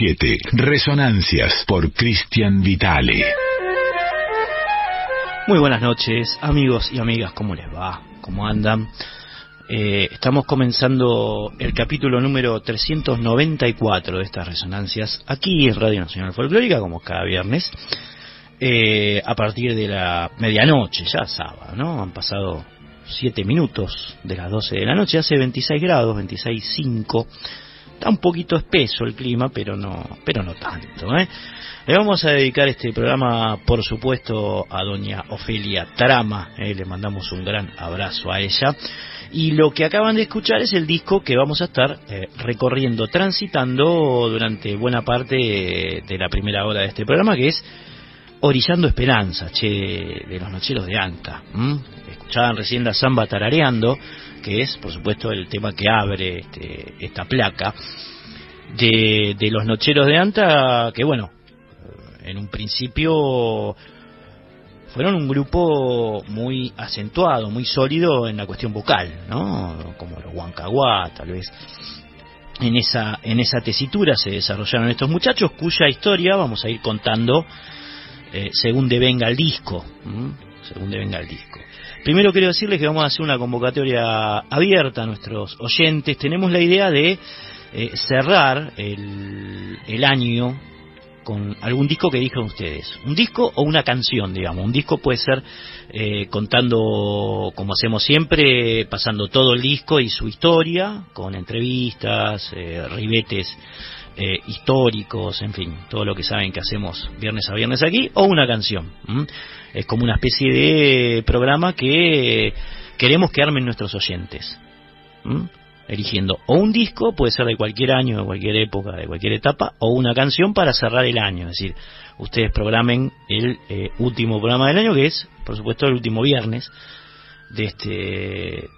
987, Resonancias por Cristian Vitale. Muy buenas noches, amigos y amigas, ¿cómo les va? ¿Cómo andan? Eh, estamos comenzando el capítulo número 394 de estas resonancias aquí en Radio Nacional Folclórica, como cada viernes, eh, a partir de la medianoche, ya sábado, ¿no? Han pasado 7 minutos de las 12 de la noche, hace 26 grados, 26.5. Está un poquito espeso el clima, pero no, pero no tanto, ¿eh? Le vamos a dedicar este programa, por supuesto, a doña Ofelia Trama. ¿eh? Le mandamos un gran abrazo a ella. Y lo que acaban de escuchar es el disco que vamos a estar eh, recorriendo, transitando durante buena parte de, la primera hora de este programa, que es Orillando Esperanza, che, de los Nocheros de Anta. Escuchaban recién la samba tarareando, que es, por supuesto, el tema que abre este, esta placa de, de los Nocheros de Anta, que bueno, en un principio fueron un grupo muy acentuado, muy sólido en la cuestión vocal, ¿no? Como los Huancaguá, tal vez. En esa, en esa tesitura se desarrollaron estos muchachos, cuya historia vamos a ir contando eh, según devenga el disco. ¿m? Según devenga el disco. Primero quiero decirles que vamos a hacer una convocatoria abierta a nuestros oyentes. Tenemos la idea de eh, cerrar el, el año con algún disco que digan ustedes. Un disco o una canción, digamos. Un disco puede ser eh, contando, como hacemos siempre, pasando todo el disco y su historia, con entrevistas, eh, ribetes eh, históricos, en fin, todo lo que saben que hacemos viernes a viernes aquí, o una canción. Es como una especie de programa que queremos que armen nuestros oyentes eligiendo o un disco, puede ser de cualquier año, de cualquier época, de cualquier etapa, o una canción para cerrar el año. Es decir, ustedes programen el eh, último programa del año, que es, por supuesto, el último viernes de este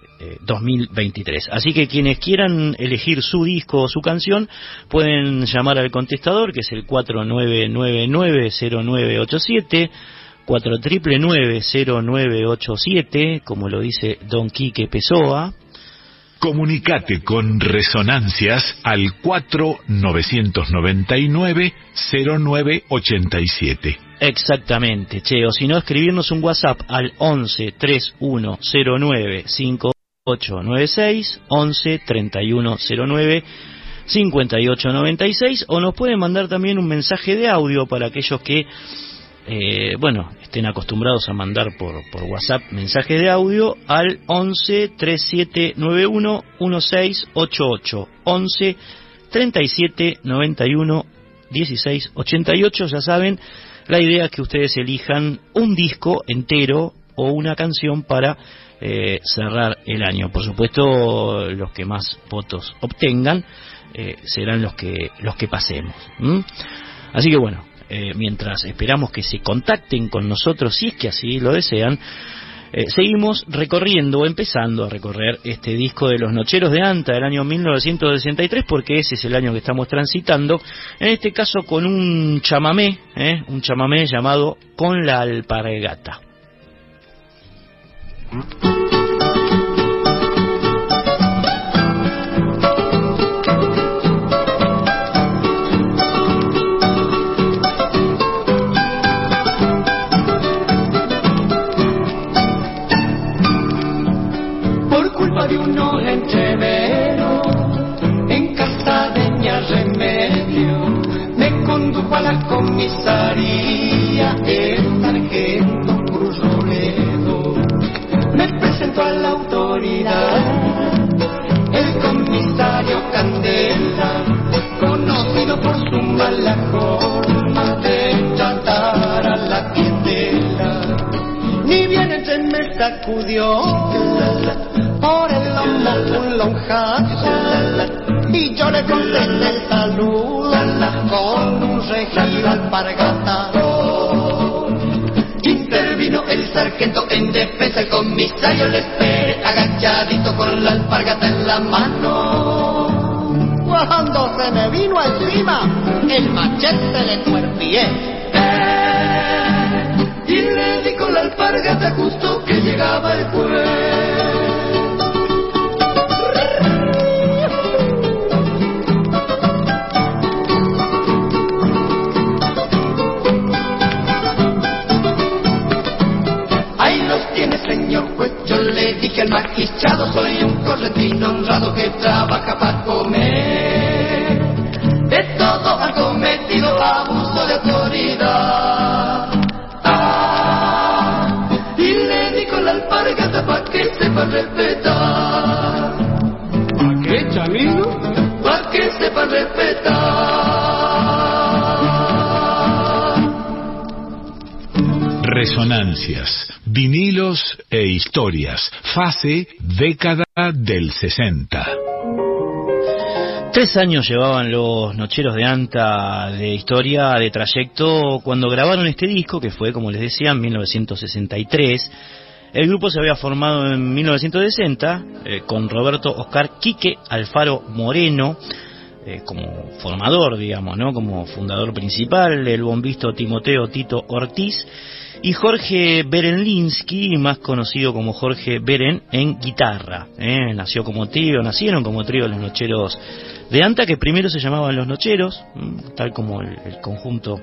2023. Eh, Así que quienes quieran elegir su disco o su canción, pueden llamar al contestador, que es el 49990987. 49990987, como lo dice Don Quique Pessoa, Comunicate con Resonancias al 4999-0987. Exactamente, che, o si no, escribirnos un WhatsApp al 11 3109 5896, 11 3109 5896, o nos pueden mandar también un mensaje de audio para aquellos que eh, bueno, estén acostumbrados a mandar por, WhatsApp mensajes de audio al 11 3791 1688. 11 37 91 16 88. Ya saben, la idea es que ustedes elijan un disco entero o una canción para eh, cerrar el año. Por supuesto, los que más votos obtengan eh, serán los que los que pasemos. Así que bueno, eh, mientras esperamos que se contacten con nosotros, si es que así lo desean, eh, seguimos recorriendo, empezando a recorrer este disco de los Nocheros de Anta del año 1963, porque ese es el año que estamos transitando, en este caso con un chamamé, eh, un chamamé llamado Con la alpargata. Fase década del 60. Tres años llevaban los Nocheros de Anta de historia, de trayecto, cuando grabaron este disco, que fue, como les decía, en 1963. El grupo se había formado en 1960 eh, con Roberto Oscar Quique Alfaro Moreno, eh, como formador, digamos, ¿no? Como fundador principal, el bombisto Timoteo Tito Ortiz y Jorge Berenlinsky, más conocido como Jorge Beren, en guitarra. ¿eh? Nació como trío, nacieron como trío los Nocheros de Anta, que primero se llamaban los Nocheros, tal como el, conjunto,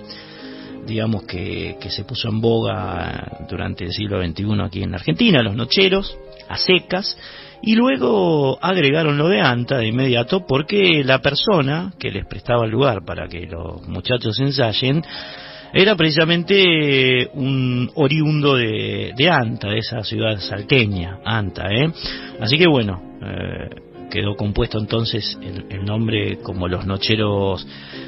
digamos, que, que, se puso en boga durante el siglo XXI aquí en Argentina, los Nocheros. a secas, y luego agregaron lo de Anta de inmediato porque la persona que les prestaba el lugar para que los muchachos ensayen era precisamente un oriundo de, de Anta, de esa ciudad salteña, Anta, ¿eh? Así que bueno, eh, quedó compuesto entonces el, nombre como los Nocheros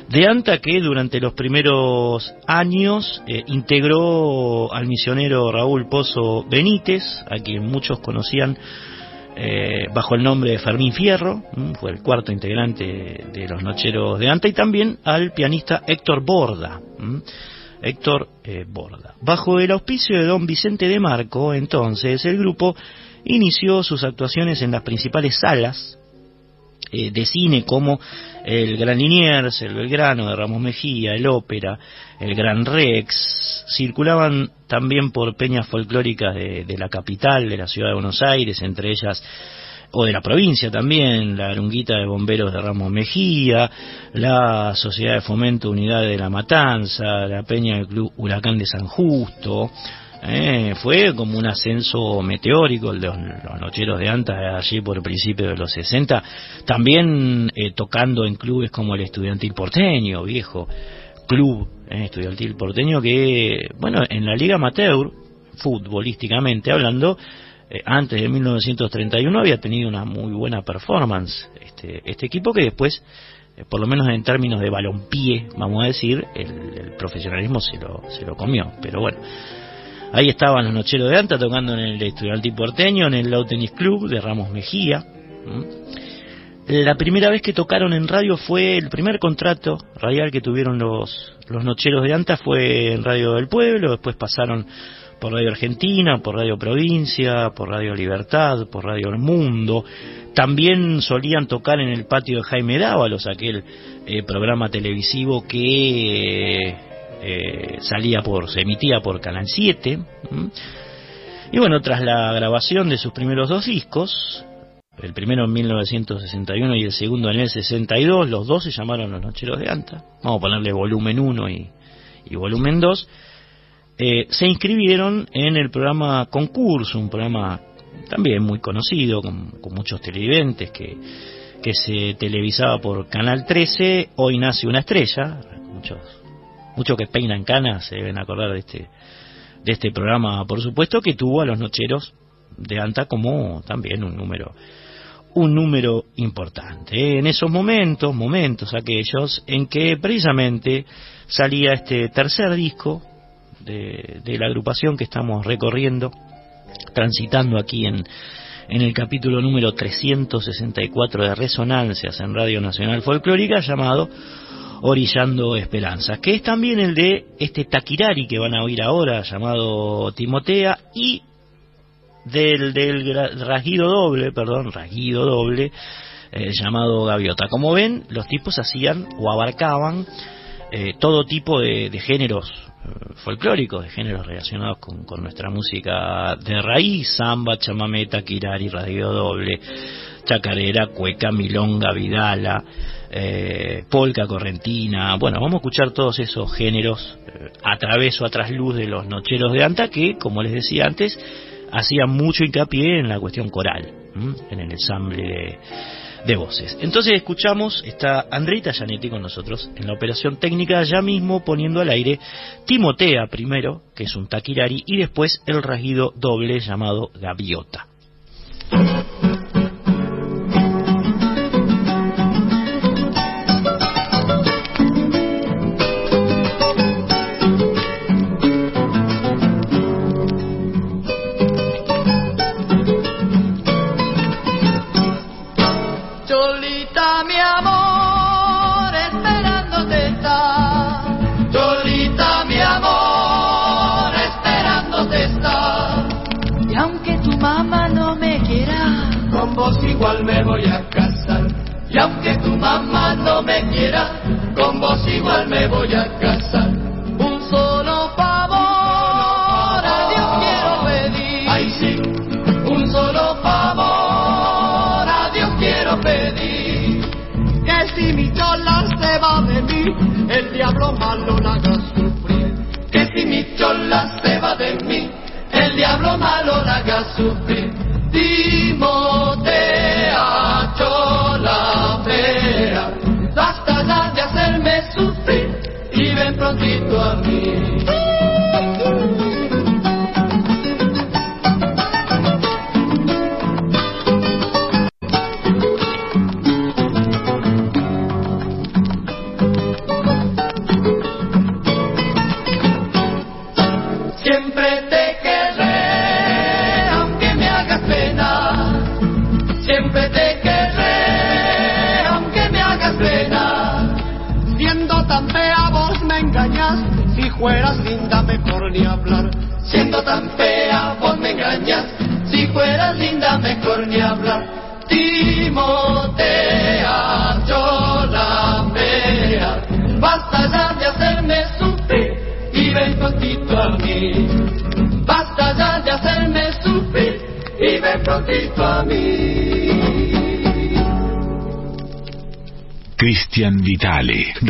de Anta, que durante los primeros años eh, integró al misionero Raúl Pozo Benítez, a quien muchos conocían eh, bajo el nombre de Fermín Fierro, fue el cuarto integrante de los Nocheros de Anta, y también al pianista Héctor Borda. Héctor eh, Borda. Bajo el auspicio de don Vicente de Marco, entonces, el grupo inició sus actuaciones en las principales salas eh, de cine como el Gran Liniers, el Belgrano de Ramos Mejía, el Ópera, el Gran Rex, circulaban también por peñas folclóricas de, de la capital, de la ciudad de Buenos Aires, entre ellas o de la provincia también, la Arunguita de Bomberos de Ramos Mejía, la Sociedad de Fomento Unidad de la Matanza, la Peña del Club Huracán de San Justo, eh, fue como un ascenso meteórico el de los, nocheros de Antas allí por el principio de los 60, también eh, tocando en clubes como el Estudiantil Porteño, viejo club eh, estudiantil porteño que, bueno, en la Liga Amateur, futbolísticamente hablando, antes de 1931 había tenido una muy buena performance este, este equipo que después por lo menos en términos de balompié, vamos a decir, el, el profesionalismo se lo, se lo comió. Pero bueno, Ahí estaban los Nocheros de Anta tocando en el Estudiantil Porteño, en el Low Tennis Club de Ramos Mejía. La primera vez que tocaron en radio fue el primer contrato radial que tuvieron los, los Nocheros de Anta fue en Radio del Pueblo, después pasaron por Radio Argentina, por Radio Provincia, por Radio Libertad, por Radio El Mundo. También solían tocar en el patio de Jaime Dávalos, aquel eh, programa televisivo que eh, salía por, se emitía por Canal 7. Y bueno, tras la grabación de sus primeros dos discos, el primero en 1961 y el segundo en el 62, los dos se llamaron Los Nocheros de Anta. Vamos a ponerle volumen 1 y, volumen 2. Eh, se inscribieron en el programa Concurso, un programa también muy conocido, con, con muchos televidentes, que, que se televisaba por Canal 13. Hoy nace una estrella, muchos muchos que peinan canas se deben acordar de este de este programa, por supuesto, que tuvo a los nocheros de Anta como también un número un número importante. En esos momentos, momentos aquellos en que precisamente salía este tercer disco de, de la agrupación que estamos recorriendo, transitando aquí en, en el capítulo número 364 de Resonancias en Radio Nacional Folclórica, llamado Orillando Esperanzas, que es también el de este Taquirari que van a oír ahora, llamado Timotea, y del, del rasguido doble, perdón, rasguido doble, eh, llamado Gaviota. Como ven, los tipos hacían o abarcaban eh, todo tipo de, géneros eh, folclóricos, de géneros relacionados con, con, nuestra música de raíz, samba, chamamé, taquirari, rasguido doble, chacarera, cueca, milonga, vidala, eh, polca correntina. Bueno, vamos a escuchar todos esos géneros eh, a través o a trasluz de los nocheros de Anta que, como les decía antes, hacían mucho hincapié en la cuestión coral, en el ensamble de, voces. Entonces escuchamos, está Andreita Janetti con nosotros en la operación técnica, ya mismo poniendo al aire Timotea primero, que es un taquirari, y después el rasguido doble llamado gaviota. No me quiera, con vos igual me voy a casar. Un solo favor a Dios quiero pedir. Ay sí, un solo favor a Dios quiero pedir. Que si mi chola se va de mí, el diablo malo la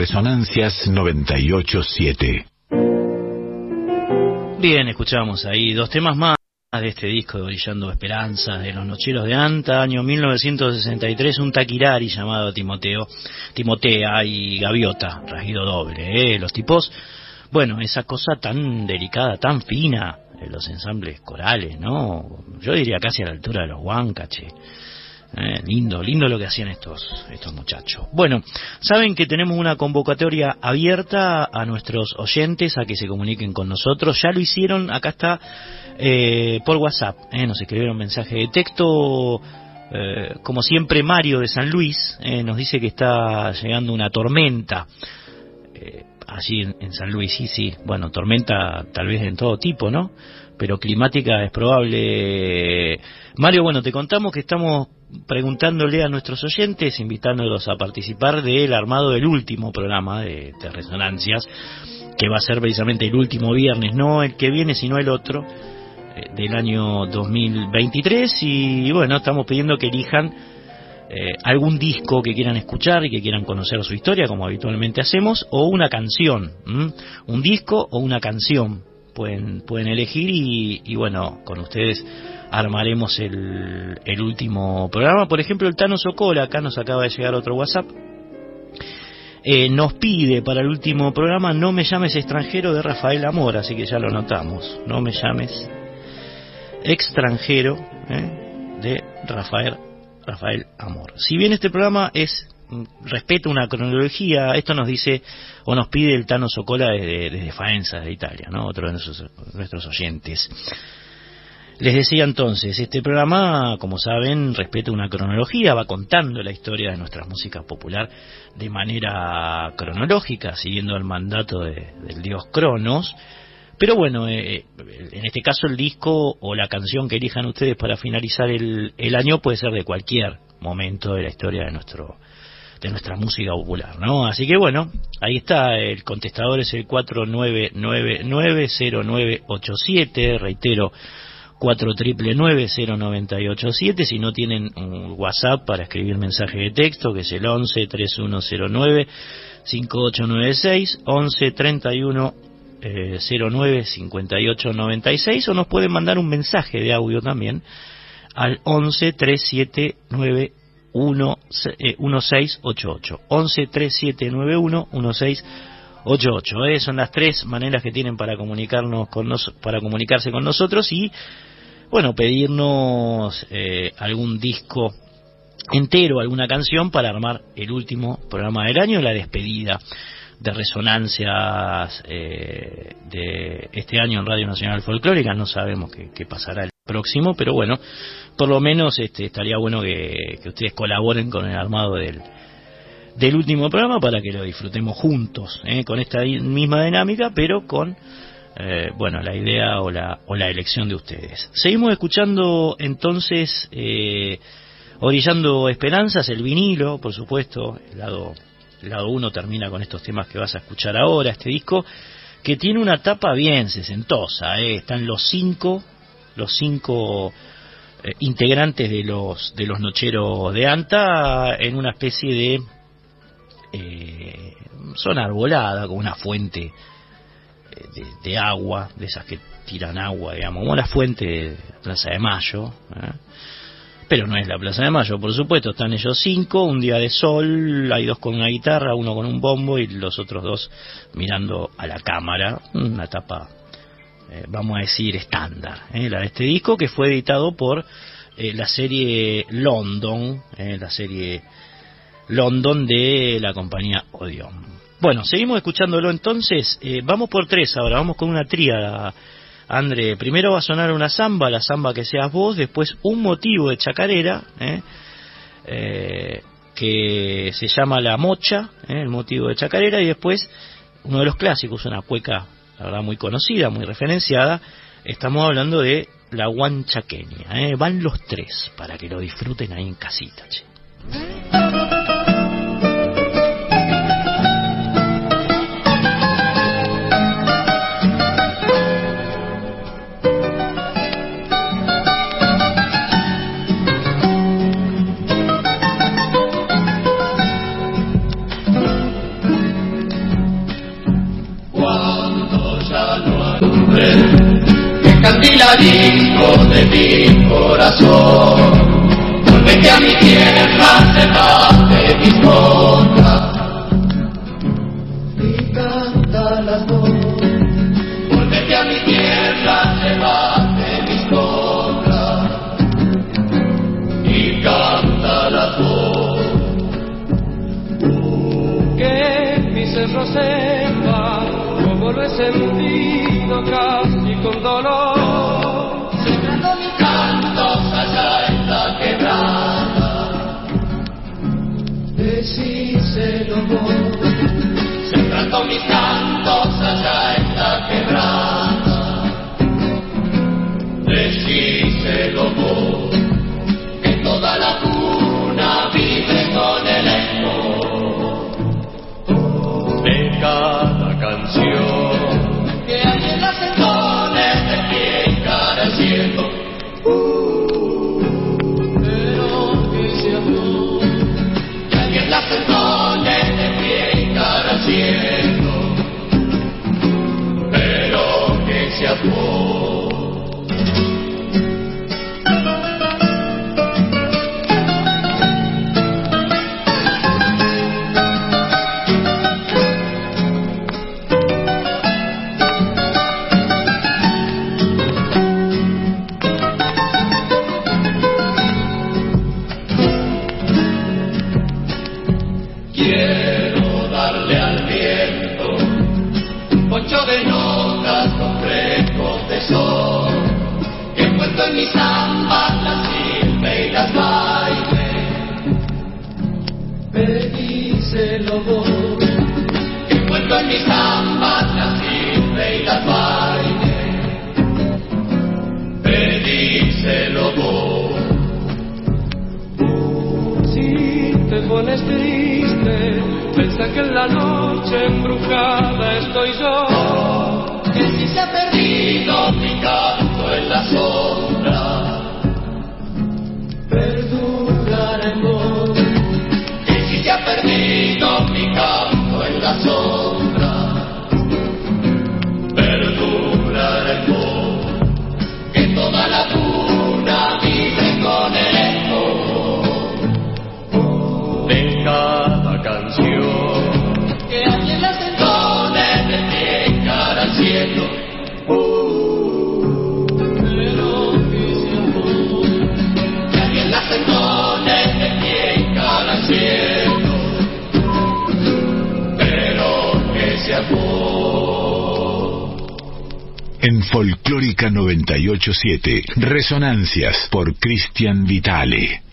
Resonancias 987. Bien, escuchamos ahí dos temas más de este disco de Brillando Esperanzas de los Nocheros de Anta, año 1963, un taquirari llamado Timoteo, Timotea y Gaviota, rasguido doble, ¿eh? los tipos, bueno, esa cosa tan delicada, tan fina, los ensambles corales, ¿no? Yo diría casi a la altura de los Huancache. Eh, lindo, lindo lo que hacían estos, estos muchachos. Bueno, saben que tenemos una convocatoria abierta a nuestros oyentes a que se comuniquen con nosotros. Ya lo hicieron, acá está eh, por WhatsApp. eh, nos escribieron mensaje de texto. eh, como siempre, Mario de San Luis eh, nos dice que está llegando una tormenta. eh, allí en, en San Luis, sí, sí. Bueno, tormenta tal vez en todo tipo, ¿no? Pero climática es probable. Mario, bueno, te contamos que estamos preguntándole a nuestros oyentes, invitándolos a participar del armado del último programa de, Resonancias, que va a ser precisamente el último viernes, no el que viene, sino el otro, eh, del año 2023. Y bueno, estamos pidiendo que elijan eh, algún disco que quieran escuchar y que quieran conocer su historia, como habitualmente hacemos, o una canción, un disco o una canción. Pueden, pueden elegir y, bueno, con ustedes armaremos el, el último programa. Por ejemplo, el Tano Socola, acá nos acaba de llegar otro WhatsApp. Eh, nos pide para el último programa No me llames extranjero de Rafael Amor, así que ya lo notamos. No me llames extranjero eh, de Rafael, Rafael Amor. Si bien este programa es respeta una cronología, esto nos dice o nos pide el Tano Socola desde, Faenza, de Italia, ¿no? otro de nuestros, nuestros oyentes. Les decía entonces, este programa, como saben, respeta una cronología, va contando la historia de nuestra música popular de manera cronológica, siguiendo el mandato de- del dios Cronos. Pero bueno, eh, en este caso el disco o la canción que elijan ustedes para finalizar el, el año puede ser de cualquier momento de la historia de nuestro de nuestra música popular, ¿no? Así que bueno, ahí está, el contestador es el 49990987, reitero, 4999-0987, si no tienen un WhatsApp para escribir mensaje de texto, que es el 11 3109 5896, 11 31 09 5896, o nos pueden mandar un mensaje de audio también al 11 379 1688 11 3791 1688 eh, son las tres maneras que tienen para comunicarnos con nos, para comunicarse con nosotros y bueno pedirnos eh, algún disco entero alguna canción para armar el último programa del año la despedida de resonancias eh, de este año en Radio Nacional Folclórica. No sabemos qué, pasará próximo pero bueno por lo menos este, estaría bueno que, ustedes colaboren con el armado del, del último programa para que lo disfrutemos juntos, ¿eh? con esta misma dinámica, pero con eh, bueno la idea o la, o la elección de ustedes. Seguimos escuchando entonces eh, Orillando Esperanzas, el vinilo, por supuesto, el lado lado uno termina con estos temas que vas a escuchar ahora, este disco, que tiene una tapa bien sesentosa, ¿eh? están los cinco, los cinco eh, integrantes de los de los nocheros de Anta en una especie de eh, zona arbolada con una fuente eh, de, agua de esas que tiran agua digamos como la fuente de Plaza de Mayo pero no es la Plaza de Mayo por supuesto están ellos cinco un día de sol hay dos con una guitarra uno con un bombo y los otros dos mirando a la cámara una tapa eh, vamos a decir, estándar, eh, la de este disco, que fue editado por eh, la serie London, la serie London de la compañía Odeon. Bueno, seguimos escuchándolo entonces, vamos por tres ahora, vamos con una tríada. André, primero va a sonar una samba, la samba que seas vos, después un motivo de chacarera, que se llama La Mocha, el motivo de chacarera, y después uno de los clásicos, una cueca la verdad muy conocida, muy referenciada, estamos hablando de la guanchaqueña. ¿eh? Van los tres para que lo disfruten ahí en casita. Che. Disco de mi corazón. Vuelvete a mi tierra, debajo de mis cosas. Y canta las dos. Vuelvete a mi tierra, debajo de mis cosas. Y canta las dos. Que mi cerro sepa como lo he sentido casi con dolor decíselo vos. Sembrando mis cantos allá en la quebrada. Decíselo vos. Que que en la noche embrujada estoy yo. 987, Resonancias por Cristian Vitale.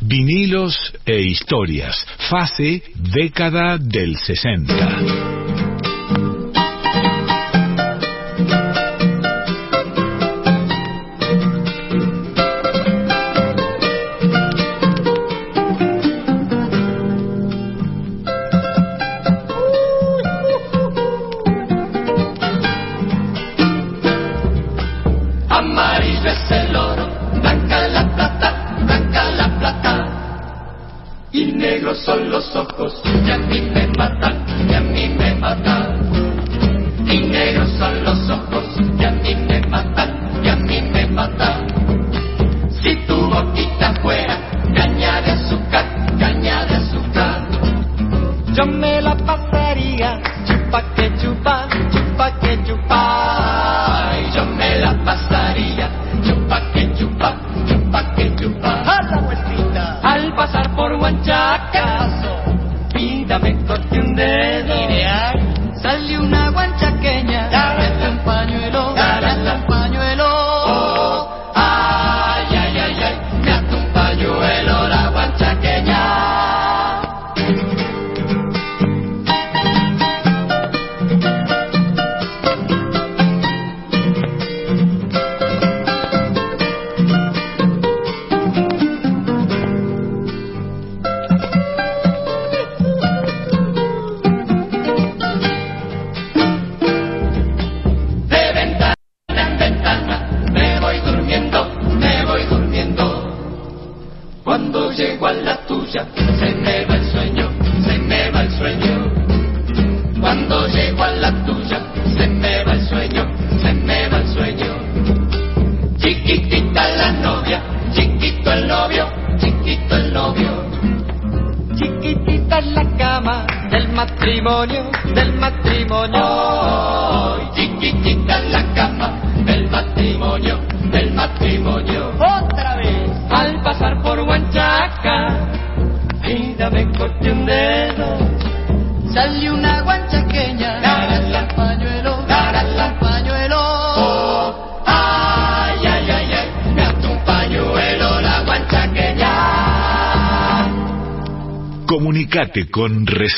Vinilos e historias, fase década del 60. Chiquito el novio, chiquito el novio, chiquitito.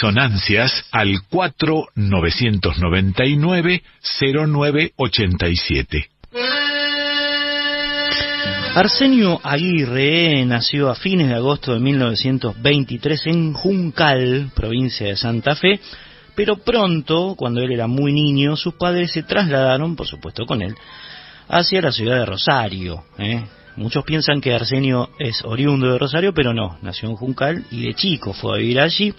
Resonancias al 4999-0987. Arsenio Aguirre nació a fines de agosto de 1923 en Juncal, provincia de Santa Fe, pero pronto, cuando él era muy niño, sus padres se trasladaron, por supuesto con él, hacia la ciudad de Rosario. ¿eh? Muchos piensan que Arsenio es oriundo de Rosario, pero no, nació en Juncal y de chico fue a vivir allí.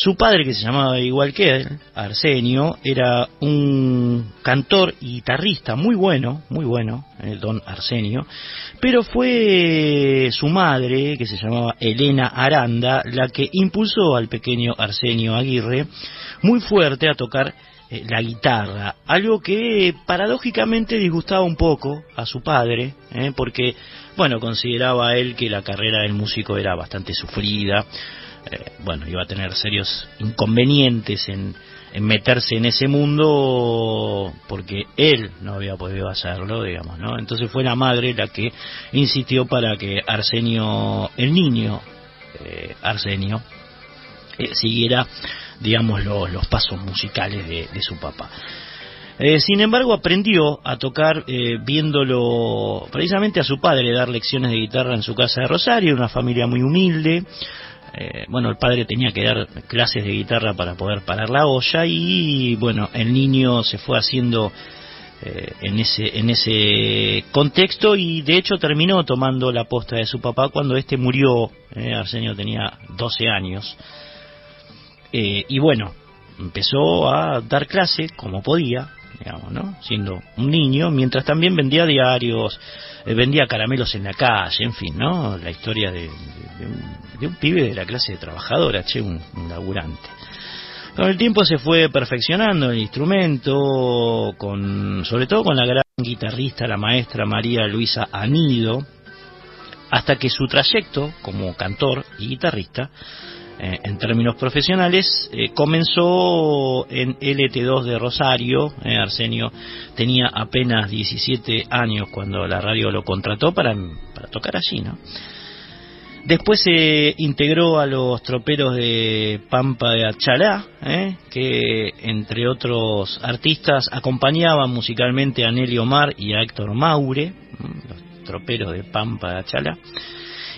Su padre, que se llamaba igual que él, Arsenio, era un cantor y guitarrista muy bueno, muy bueno, el don Arsenio, pero fue su madre, que se llamaba Elena Aranda, la que impulsó al pequeño Arsenio Aguirre muy fuerte a tocar eh, la guitarra, algo que paradójicamente disgustaba un poco a su padre, eh, porque, bueno, consideraba él que la carrera del músico era bastante sufrida, eh, bueno, iba a tener serios inconvenientes en, en, meterse en ese mundo porque él no había podido hacerlo, digamos, ¿no? Entonces fue la madre la que insistió para que Arsenio, el niño eh, Arsenio, eh, siguiera, digamos, lo, los pasos musicales de, de su papá. Eh, sin embargo, aprendió a tocar eh, viéndolo precisamente a su padre dar lecciones de guitarra en su casa de Rosario, una familia muy humilde. Eh, bueno, el padre tenía que dar clases de guitarra para poder parar la olla y bueno, el niño se fue haciendo eh, en ese en ese contexto y de hecho terminó tomando la posta de su papá cuando este murió. Eh, Arsenio tenía 12 años eh, y bueno, empezó a dar clase como podía, digamos, ¿no? Siendo un niño, mientras también vendía diarios, eh, vendía caramelos en la calle, en fin, ¿no? La historia de, de, de, un, de un, pibe de la clase trabajadora, che, un, un, laburante. Con el tiempo se fue perfeccionando el instrumento, con, sobre todo con la gran guitarrista, la maestra María Luisa Anido, hasta que su trayecto como cantor y guitarrista eh, en términos profesionales, eh, comenzó en LT2 de Rosario. Eh, Arsenio tenía apenas 17 años cuando la radio lo contrató para, tocar allí, ¿no? Después se integró a los troperos de Pampa de Achalá, que entre otros artistas acompañaban musicalmente a Nelly Omar y a Héctor Maure, los troperos de Pampa de Achalá.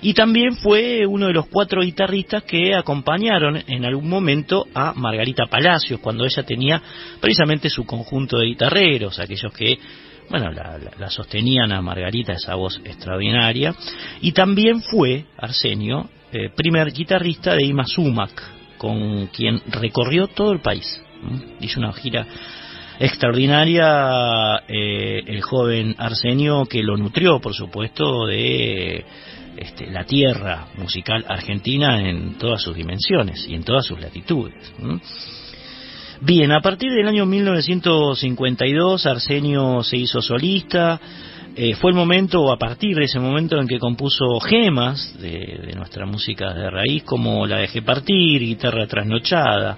Y también fue uno de los cuatro guitarristas que acompañaron en algún momento a Margarita Palacios, cuando ella tenía precisamente su conjunto de guitarreros, aquellos que, bueno, la, la, la sostenían a Margarita, esa voz extraordinaria. Y también fue Arsenio, eh, primer guitarrista de Ima Sumac, con quien recorrió todo el país. ¿Mm? Hizo una gira extraordinaria eh, el joven Arsenio que lo nutrió, por supuesto, de este, la tierra musical argentina en todas sus dimensiones y en todas sus latitudes. Bien, a partir del año 1952 Arsenio se hizo solista, eh, fue el momento, o a partir de ese momento, en que compuso gemas de, nuestra música de raíz, como la Dejé Partir, Guitarra Trasnochada,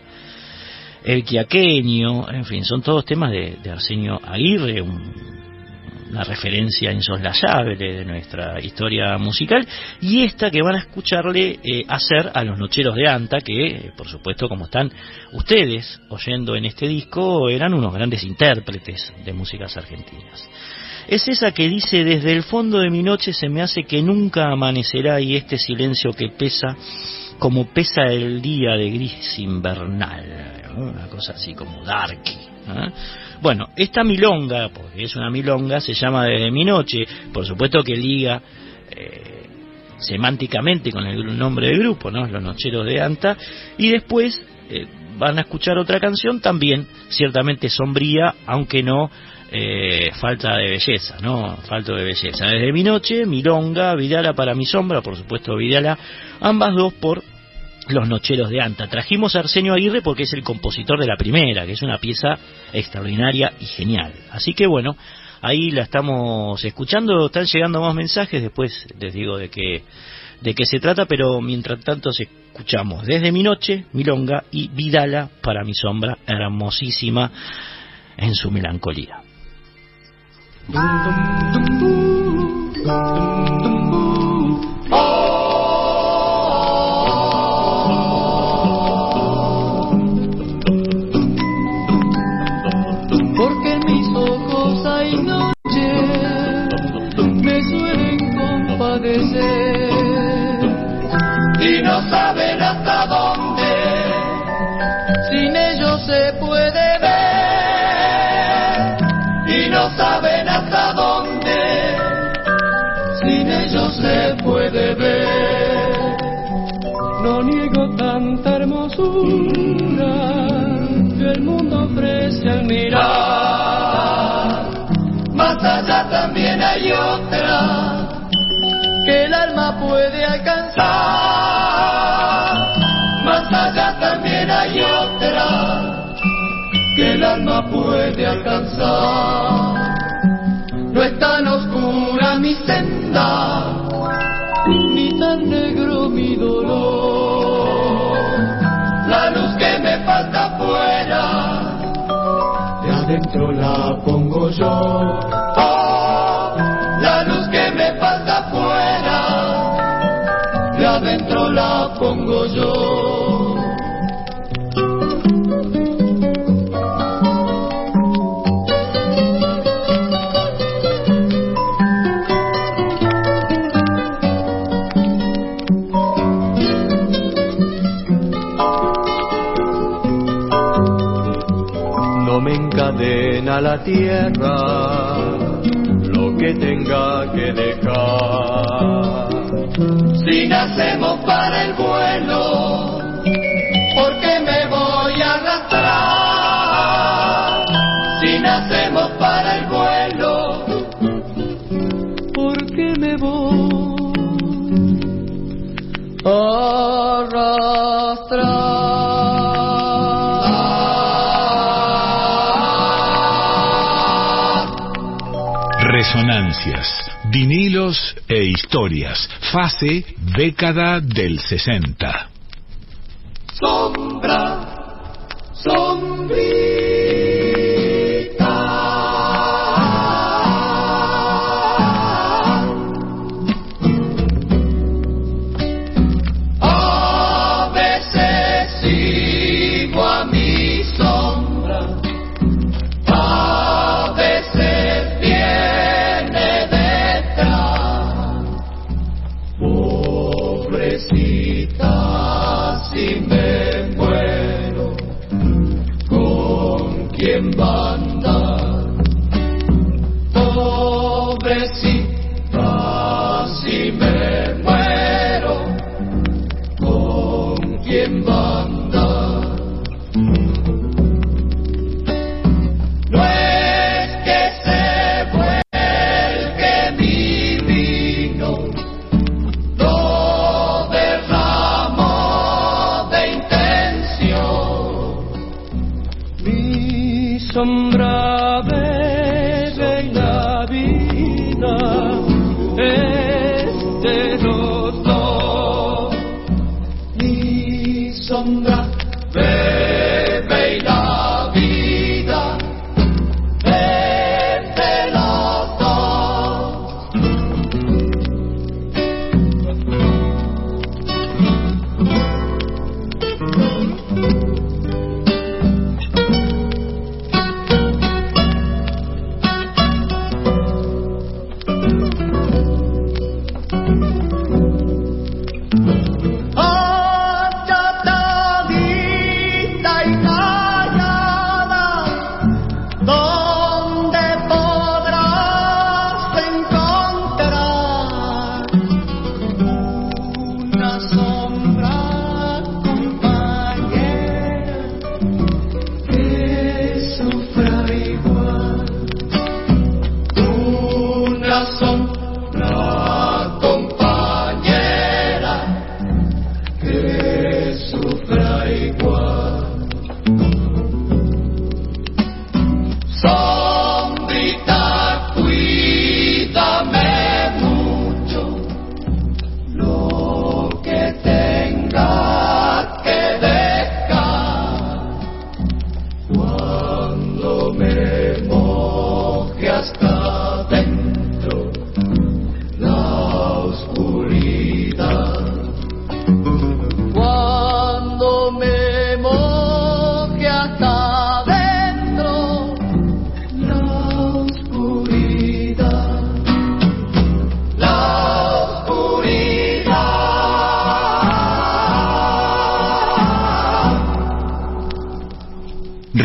El Quiaqueño, en fin, son todos temas de, de Arsenio Aguirre, un, una referencia insoslayable de nuestra historia musical, y esta que van a escucharle eh, hacer a los Nocheros de Anta, que eh, por supuesto como están ustedes oyendo en este disco, eran unos grandes intérpretes de músicas argentinas. Es esa que dice, desde el fondo de mi noche se me hace que nunca amanecerá y este silencio que pesa como pesa el día de gris invernal, una cosa así como darky. Bueno, esta milonga, porque es una milonga, se llama Desde mi noche, por supuesto que liga eh, semánticamente con el nombre del grupo, ¿no? Los Nocheros de Anta, y después eh, van a escuchar otra canción también, ciertamente sombría, aunque no eh, falta de belleza, ¿no? Falta de belleza. Desde mi noche, Milonga, Vidala para mi sombra, por supuesto Vidala, ambas dos por Los Nocheros de Anta. Trajimos a Arsenio Aguirre porque es el compositor de la primera, que es una pieza extraordinaria y genial. Así que bueno, ahí la estamos escuchando, están llegando más mensajes, después les digo de qué, de qué se trata, pero mientras tanto escuchamos desde mi noche, Milonga y Vidala para mi sombra, hermosísima en su melancolía. Hay otra que el alma puede alcanzar. más allá también hay otra que el alma puede alcanzar. No es tan oscura mi senda, ni tan negro mi dolor. la luz que me falta afuera De adentro la pongo yo, la tierra lo que tenga que dejar. si nacemos para el vuelo porque vinilos e historias. Fase década del 60. sombra sombrita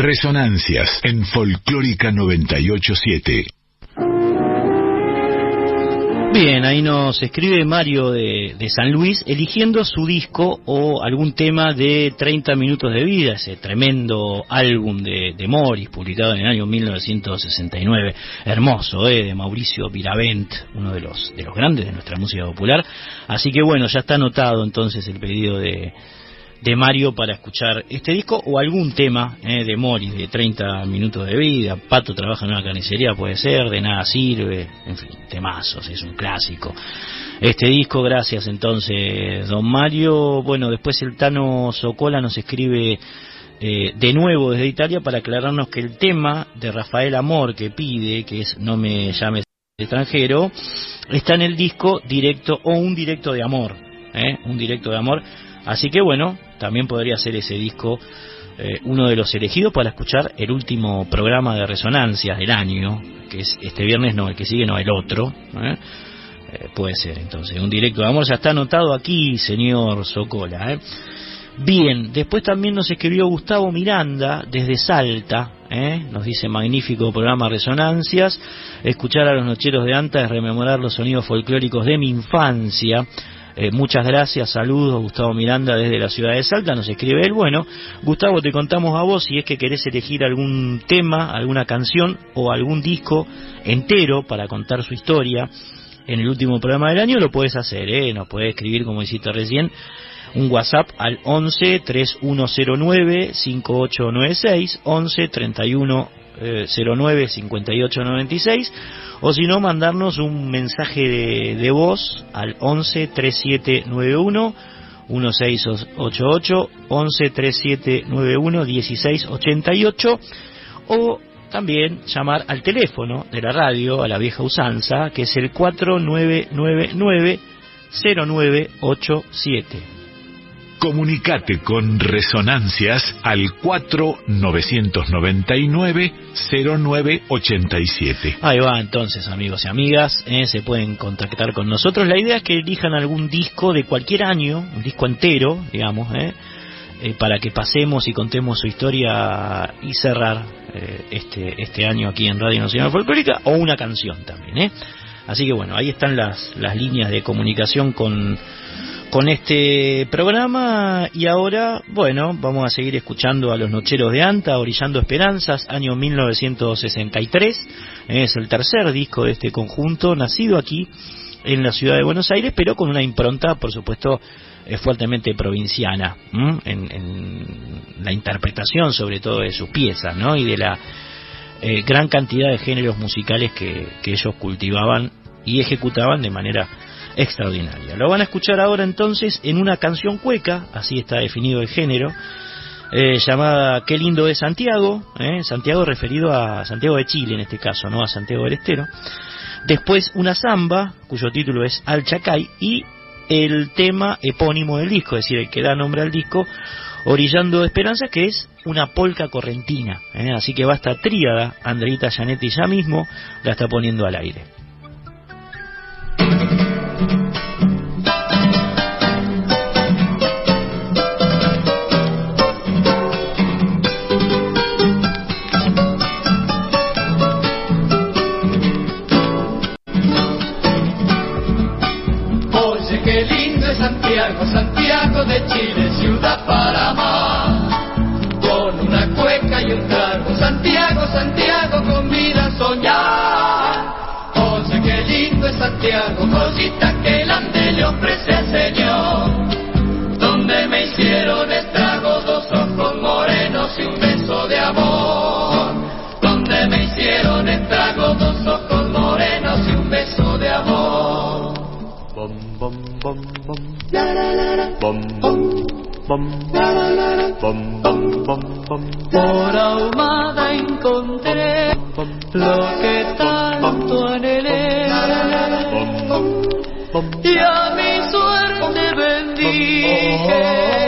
Resonancias en Folclórica 987. Bien, ahí nos escribe Mario de, San Luis eligiendo su disco o algún tema de 30 minutos de vida, ese tremendo álbum de, de Morris publicado en el año 1969, hermoso, eh, de Mauricio Viravent, uno de los, de los grandes de nuestra música popular. Así que bueno, ya está anotado entonces el pedido de, de Mario para escuchar este disco o algún tema eh, de Morris de 30 minutos de vida. Pato trabaja en una carnicería, puede ser, de nada sirve, en fin, temazos, es un clásico. Este disco, gracias entonces, don Mario. Bueno, después el Tano Socola nos escribe eh, de nuevo desde Italia para aclararnos que el tema de Rafael Amor que pide, que es No me llames extranjero, está en el disco directo o un directo de amor. ¿eh? Un directo de amor. Así que bueno, también podría ser ese disco eh, uno de los elegidos para escuchar el último programa de resonancias del año, que es este viernes, no, el que sigue, no, el otro. ¿eh? Eh, puede ser, entonces, un directo de amor ya está anotado aquí, señor Socola. Bien, después también nos escribió Gustavo Miranda desde Salta, nos dice magnífico programa Resonancias, escuchar a los nocheros de Anta es rememorar los sonidos folclóricos de mi infancia. Eh, muchas gracias, saludos, Gustavo Miranda desde la ciudad de Salta, nos escribe él. Bueno, Gustavo, te contamos a vos si es que querés elegir algún tema, alguna canción o algún disco entero para contar su historia en el último programa del año, lo puedes hacer, ¿eh? nos puedes escribir como hiciste recién un WhatsApp al 11 3109 5896 11 31 09 5896 o si no mandarnos un mensaje de, de voz al 11 3791 1688 11 3791 1688 o también llamar al teléfono de la radio a la vieja usanza que es el 4999 0987 Comunicate con Resonancias al 4999-0987. Ahí va entonces, amigos y amigas, eh, se pueden contactar con nosotros. La idea es que elijan algún disco de cualquier año, un disco entero, digamos, eh, eh, para que pasemos y contemos su historia y cerrar este, este año aquí en Radio Nacional Folclórica, o una canción también. Así que bueno, ahí están las, las líneas de comunicación con con este programa y ahora, bueno, vamos a seguir escuchando a los Nocheros de Anta, Orillando Esperanzas, año 1963. Es el tercer disco de este conjunto, nacido aquí en la ciudad de Buenos Aires, pero con una impronta, por supuesto, eh, fuertemente provinciana, en, la interpretación sobre todo de sus piezas, ¿no? Y de la eh, gran cantidad de géneros musicales que, que ellos cultivaban y ejecutaban de manera extraordinaria. Lo van a escuchar ahora entonces en una canción cueca, así está definido el género, eh, llamada Qué lindo es Santiago, eh, Santiago referido a Santiago de Chile en este caso, no a Santiago del Estero. Después una samba, cuyo título es Al Chacay, y el tema epónimo del disco, es decir, el que da nombre al disco, Orillando Esperanza, que es una polca correntina. Eh, así que va esta tríada, Andreita Janetti ya mismo la está poniendo al aire. De Chile, bum bum bum. Bum bum bum bum. Por ahumada encontré lo que tanto anhelé. Y a mi suerte bendije.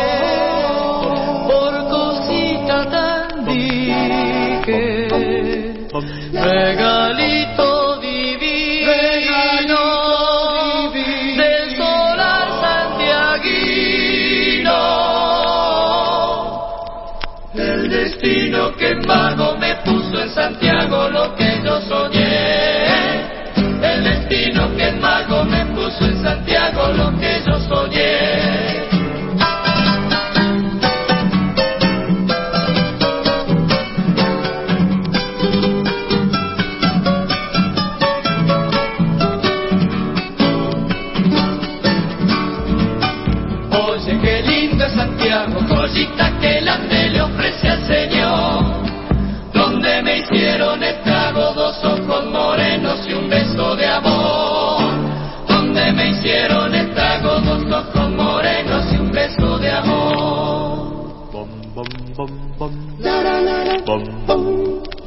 lo que yo soñé. El destino que el mago me puso en Santiago lo que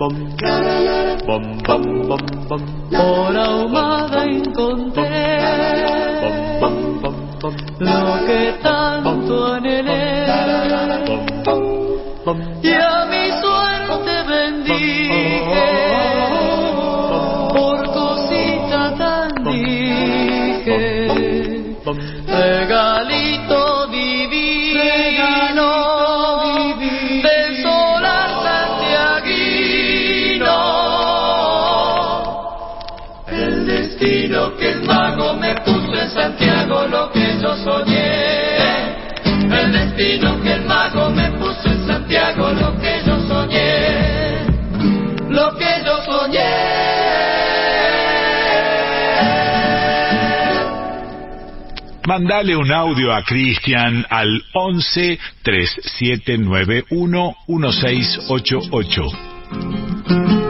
bum bum bum bum bum por ahumada encontré Mandale un audio a Cristian al 11 3791 1688.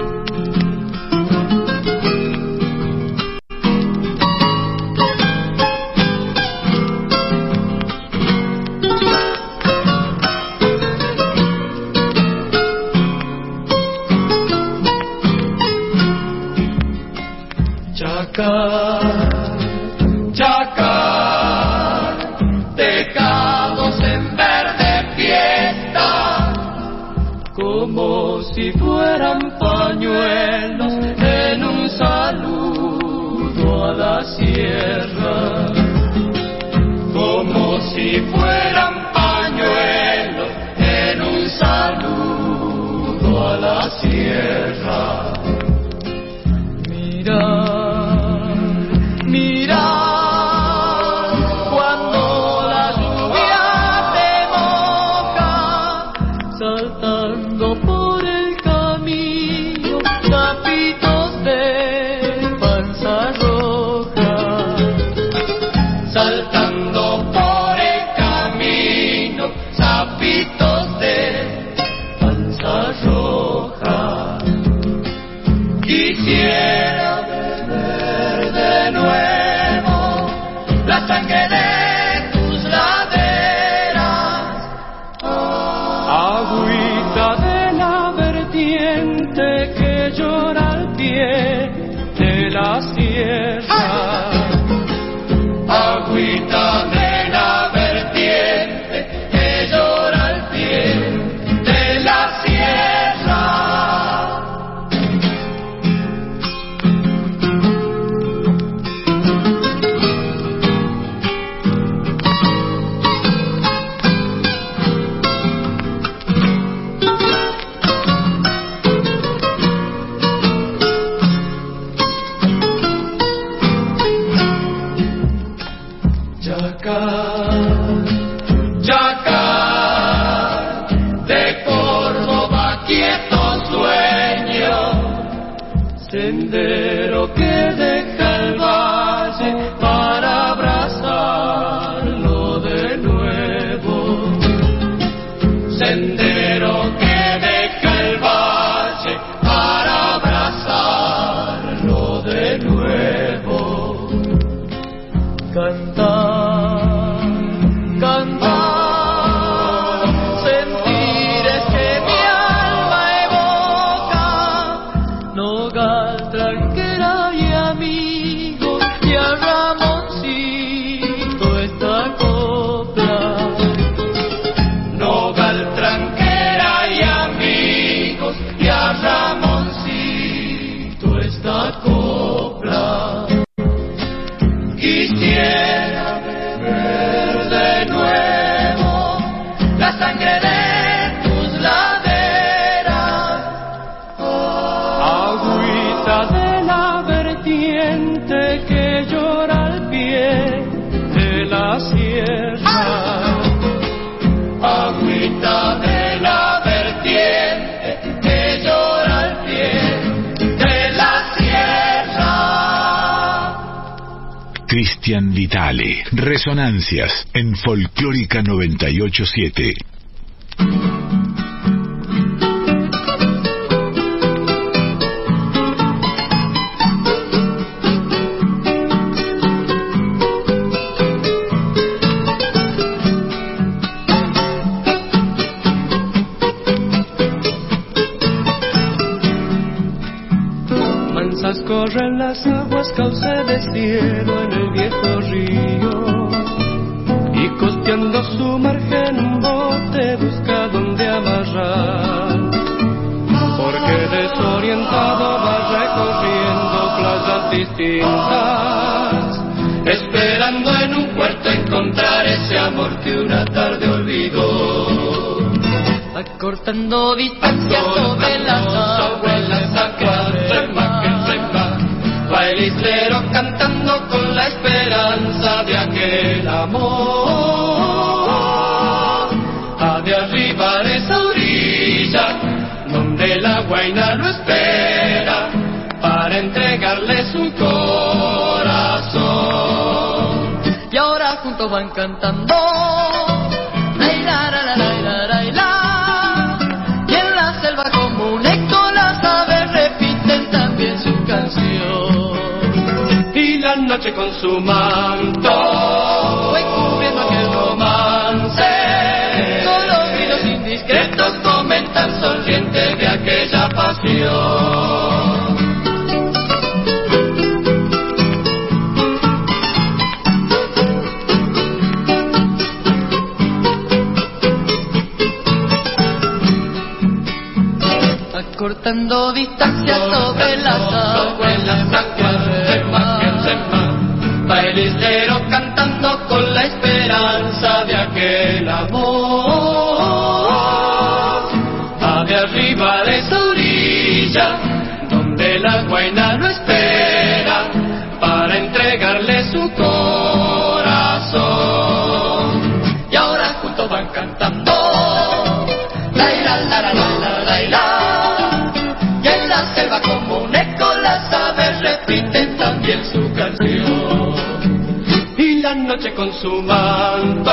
Resonancias en Folclórica 987. Van cantando. La, la, la, la. Y en la selva como un eco las aves repiten también su canción. y la noche con su su manto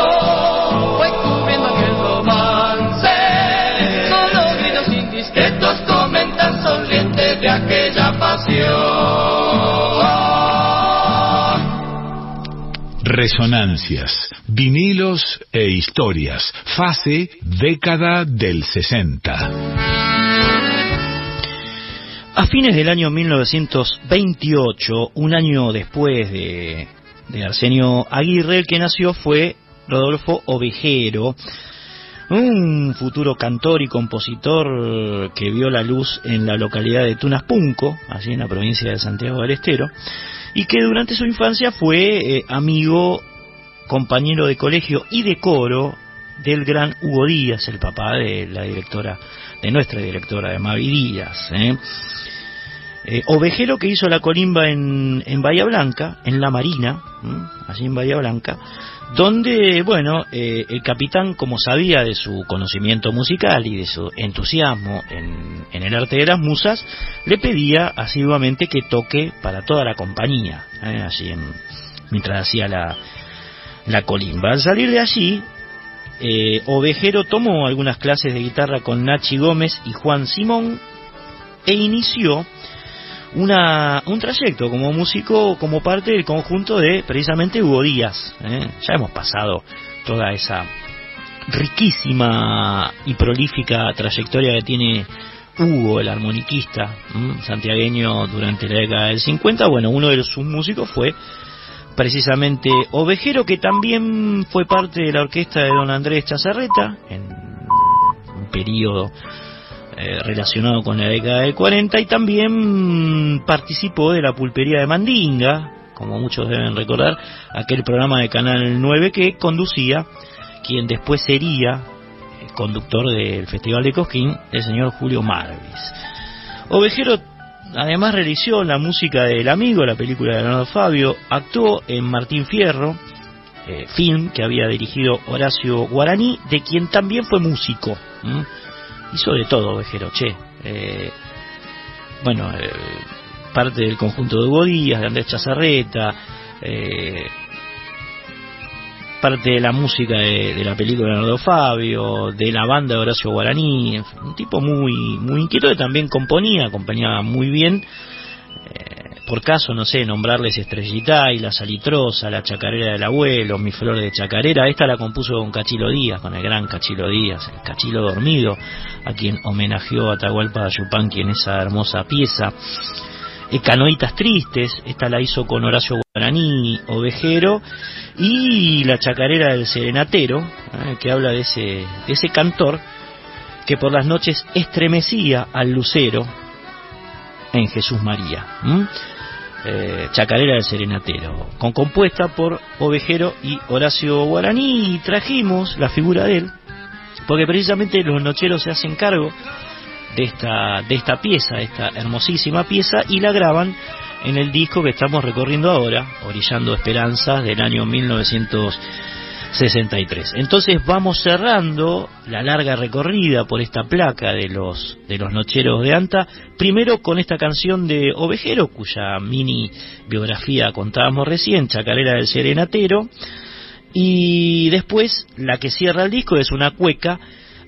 Fue cubriendo aquel Romance. Solo gritos indiscretos comentan sonrientes de aquella pasión. Resonancias, vinilos e historias. Fase década del 60. A fines del año 1928, un año después de, de Arsenio Aguirre, el que nació fue Rodolfo Ovejero, un futuro cantor y compositor que vio la luz en la localidad de Tunaspunco, allí en la provincia de Santiago del Estero, y que durante su infancia fue eh, amigo, compañero de colegio y de coro del gran Hugo Díaz, el papá de la directora, de nuestra directora de Mavi Díaz. ¿eh? Eh, ovejero que hizo la colimba en, en Bahía Blanca, en la Marina, ¿m? allí en Bahía Blanca, donde, bueno, eh, el capitán, como sabía de su conocimiento musical y de su entusiasmo en, en el arte de las musas, le pedía asiduamente que toque para toda la compañía, ¿eh? allí en- mientras hacía la, la colimba. Al salir de allí, eh, Ovejero tomó algunas clases de guitarra con Nachi Gómez y Juan Simón e inició una, un trayecto como músico, como parte del conjunto de precisamente Hugo Díaz. ¿eh? Ya hemos pasado toda esa riquísima y prolífica trayectoria que tiene Hugo, el armoniquista santiagueño durante la década del 50. Bueno, uno de sus músicos fue precisamente Ovejero, que también fue parte de la orquesta de don Andrés Chazarreta en un periodo eh, relacionado con la década del 40 y también participó de la pulpería de Mandinga como muchos deben recordar, aquel programa de Canal 9 que conducía quien después sería el conductor del Festival de Cosquín, el señor Julio Marvis. Ovejero además realizó la música del amigo, la película de Leonardo Fabio, actuó en Martín Fierro, eh, film que había dirigido Horacio Guaraní, de quien también fue músico. Hizo de todo, Ovejero, che. Eh, bueno, eh, parte del conjunto de Hugo Díaz, de Andrés Chazarreta, eh, parte de la música de, la película de Leonardo Fabio, de la banda de Horacio Guaraní, un tipo muy, muy inquieto que también componía, acompañaba muy bien. Eh, por caso, no sé, nombrarles Estrellita y La Salitrosa, La Chacarera del Abuelo, Mi Flor de Chacarera, esta la compuso con Cachilo Díaz, con el gran Cachilo Díaz, el Cachilo Dormido, a quien homenajeó a Atahualpa Yupanqui en esa hermosa pieza. Eh, Canoitas Tristes, esta la hizo con Horacio Guaraní, Ovejero, y La Chacarera del Serenatero, eh, que habla de ese, de ese cantor que por las noches estremecía al lucero en Jesús María. Eh, Chacarera del Serenatero, con compuesta por Ovejero y Horacio Guaraní, trajimos la figura de él, porque precisamente los nocheros se hacen cargo de esta, de esta pieza, esta hermosísima pieza, y la graban en el disco que estamos recorriendo ahora, Orillando Esperanzas, del año 1900. 63. Entonces vamos cerrando la larga recorrida por esta placa de los de los nocheros de Anta, primero con esta canción de Ovejero, cuya mini biografía contábamos recién, Chacarera del Serenatero, y después la que cierra el disco es una cueca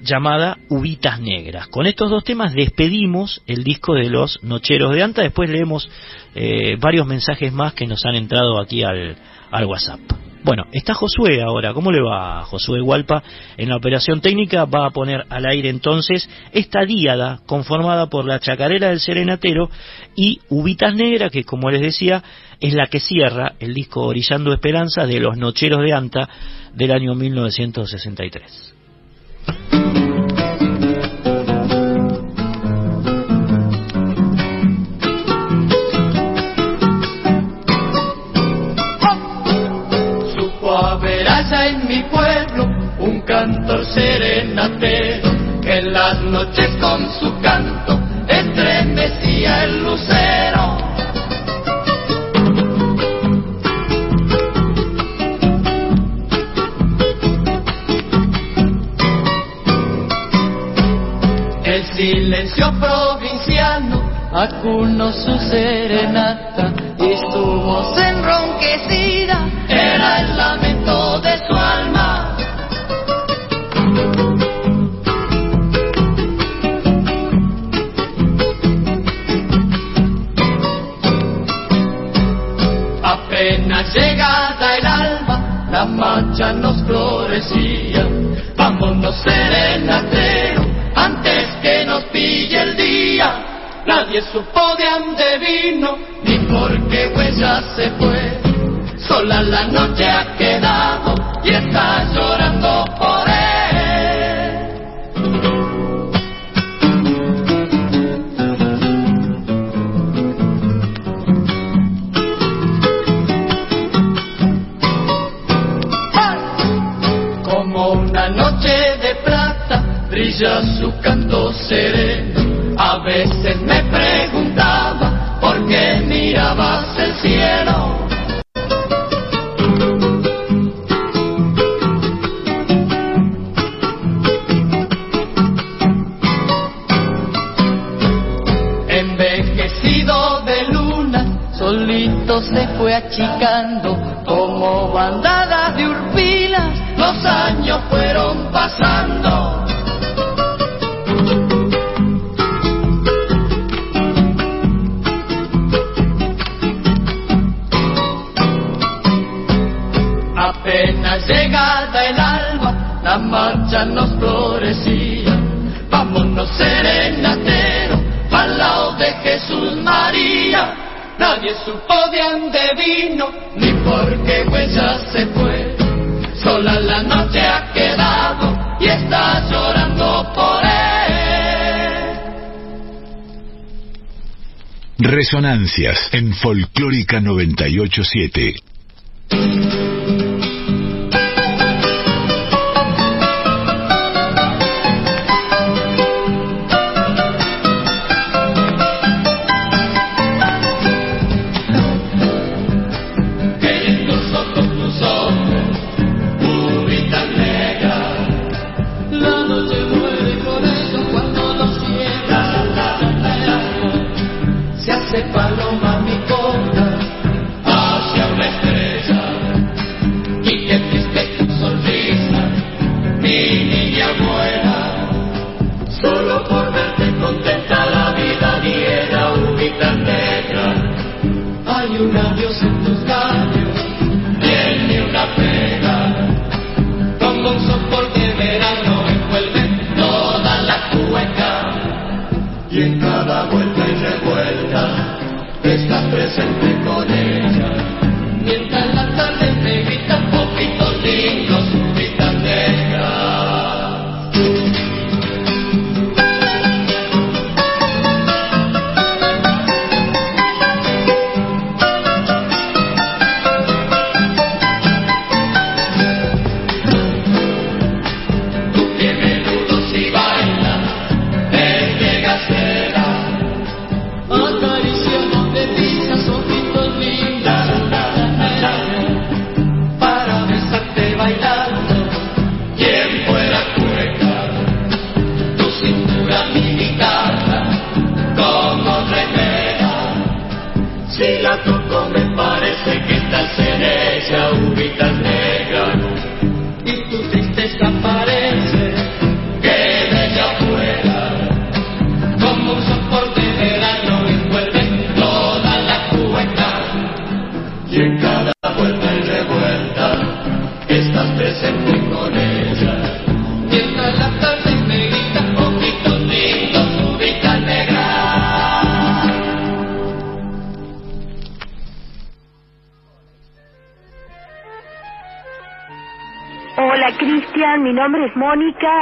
llamada Uvitas Negras. Con estos dos temas despedimos el disco de los Nocheros de Anta, después leemos eh, varios mensajes más que nos han entrado aquí al, al WhatsApp. Bueno, está Josué ahora. ¿Cómo le va Josué Hualpa? En la operación técnica va a poner al aire entonces esta díada conformada por la chacarera del Serenatero y Ubitas Negra, que como les decía, es la que cierra el disco Orillando Esperanza de los Nocheros de Anta del año 1963. Serenatero que en las noches con su canto estremecía el lucero. El silencio provinciano acunó su serenata y estuvo enronquecida, era el lamento Llegada el alba, la mancha nos florecía. Vámonos serenatero, antes que nos pille el día. Nadie supo de dónde vino, ni por qué huella se fue. Sola la noche ha quedado y está llorando por él. Brilla su canto sereno. A veces me preguntaba por qué mirabas el cielo. Envejecido de luna, solito se fue achicando como bandada de urpilas. Los años fueron pasando. Marcha nos florecía. Vámonos serenatero, al lado de Jesús María. Nadie supo de dónde vino, ni por qué huella se fue. Sola la noche ha quedado y está llorando por él. Resonancias en Folclórica 987.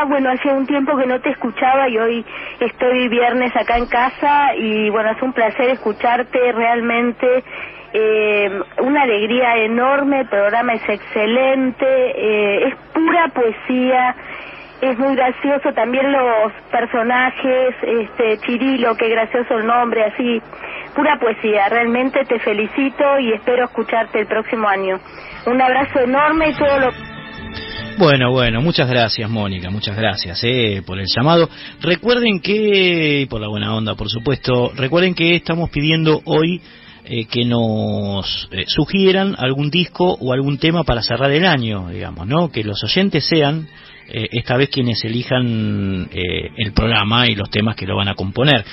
Bueno, hace un tiempo que no te escuchaba y hoy estoy viernes acá en casa y bueno, es un placer escucharte realmente. Eh, una alegría enorme, el programa es excelente, eh, es pura poesía, es muy gracioso también los personajes, este Chirilo, qué gracioso el nombre, así, pura poesía, realmente te felicito y espero escucharte el próximo año. Un abrazo enorme y todo lo bueno, bueno, muchas gracias Mónica, muchas gracias eh, por el llamado. Recuerden que, por la buena onda por supuesto, recuerden que estamos pidiendo hoy eh, que nos eh, sugieran algún disco o algún tema para cerrar el año, digamos, ¿no? Que los oyentes sean esta vez quienes elijan el programa y los temas que lo van a componer.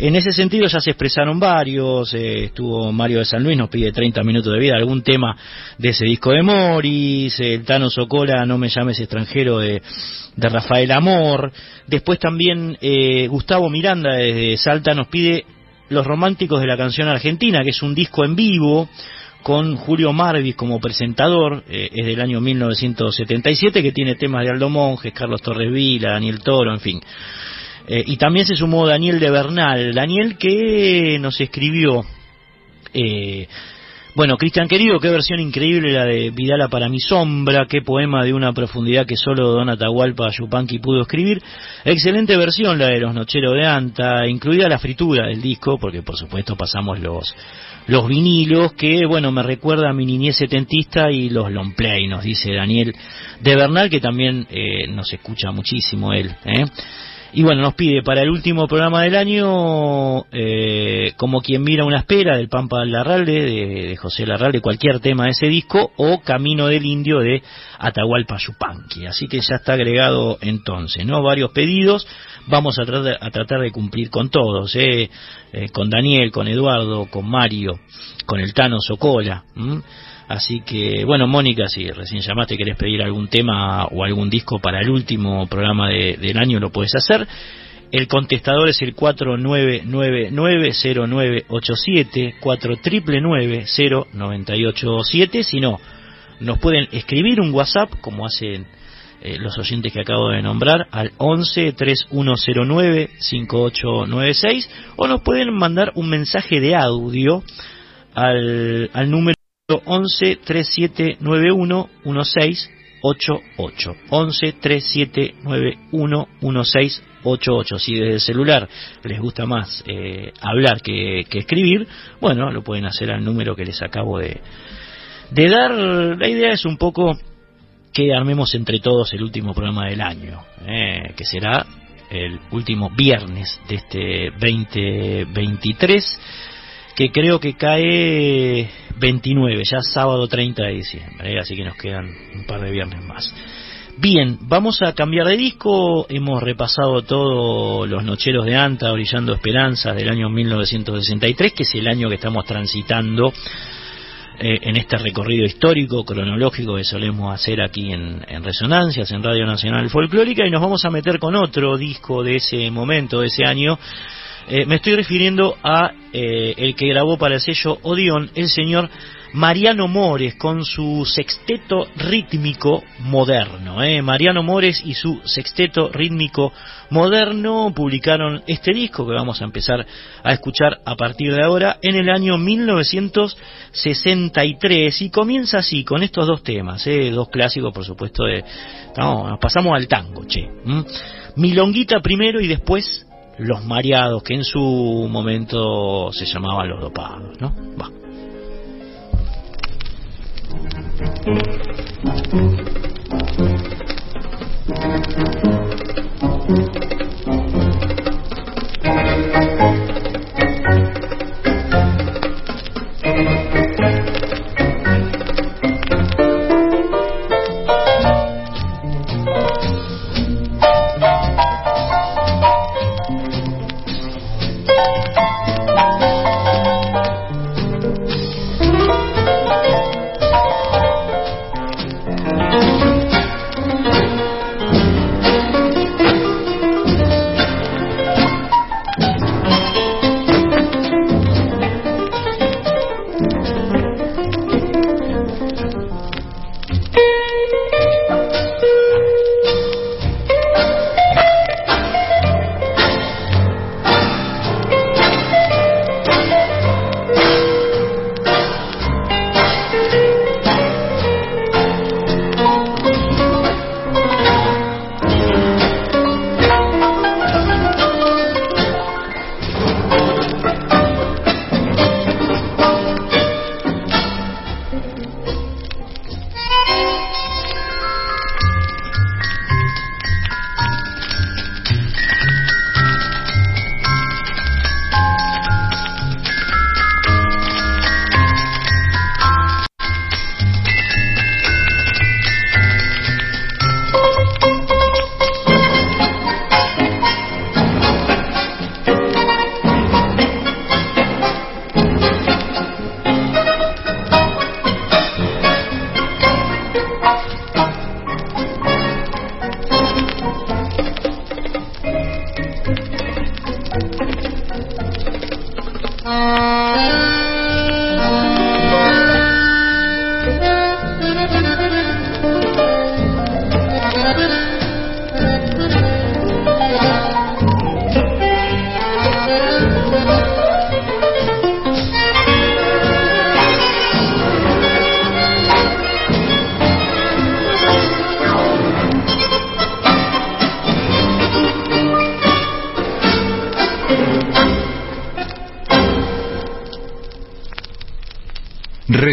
En ese sentido ya se expresaron varios, eh, estuvo Mario de San Luis, nos pide 30 minutos de vida, algún tema de ese disco de Morris, el Tano Socola, No me llames extranjero de, de Rafael Amor. Después también eh, Gustavo Miranda desde Salta nos pide Los Románticos de la Canción Argentina, que es un disco en vivo con Julio Marvis como presentador, eh, es del año 1977, que tiene temas de Aldo Monjes, Carlos Torres Vila, Daniel Toro, en fin. Eh, y también se sumó Daniel de Bernal, Daniel que nos escribió, eh, bueno, Cristian querido, qué versión increíble la de Vidala para mi sombra, qué poema de una profundidad que solo Don Atahualpa Yupanqui pudo escribir. Excelente versión la de Los Nocheros de Anta, incluida la fritura del disco, porque por supuesto pasamos los los vinilos que, bueno, me recuerda a mi niñez setentista y los long play, nos dice Daniel de Bernal, que también eh, nos escucha muchísimo él. ¿eh? Y bueno, nos pide para el último programa del año, eh, como quien mira una espera del Pampa Larralde, de, José Larralde, cualquier tema de ese disco, o Camino del Indio de Atahualpa Yupanqui. Así que ya está agregado entonces, ¿no? Varios pedidos, vamos a tratar, a tratar de cumplir con todos, ¿eh? eh con Daniel, con Eduardo, con Mario, con el Tano Socola. Así que, bueno, Mónica, si recién llamaste, querés pedir algún tema o algún disco para el último programa de, del año, lo puedes hacer. El contestador es el 4999-0987, 4999-0987. Si no, nos pueden escribir un WhatsApp, como hacen eh, los oyentes que acabo de nombrar al 11 3109 5896 o nos pueden mandar un mensaje de audio al, al número 11 3791 1688 11 3791 1688 si desde el celular les gusta más eh, hablar que, escribir bueno lo pueden hacer al número que les acabo de, de dar. La idea es un poco que armemos entre todos el último programa del año, eh, que será el último viernes de este 2023, que creo que cae 29, ya sábado 30 de diciembre, así que nos quedan un par de viernes más. Bien, vamos a cambiar de disco, hemos repasado todos los nocheros de Anta, Brillando Esperanzas del año 1963, que es el año que estamos transitando eh, en este recorrido histórico, cronológico que solemos hacer aquí en, Resonancias, en Radio Nacional Folclórica, y nos vamos a meter con otro disco de ese momento, de ese año. Eh, me estoy refiriendo a eh, el que grabó para el sello Odeon, el señor Mariano Mores con su sexteto rítmico moderno. ¿eh? Mariano Mores y su sexteto rítmico moderno publicaron este disco que vamos a empezar a escuchar a partir de ahora en el año 1963 y comienza así con estos dos temas, ¿eh? dos clásicos por supuesto de... nos pasamos al tango, che. Milonguita primero y después los mareados que en su momento se llamaban los dopados, ¿no? Va.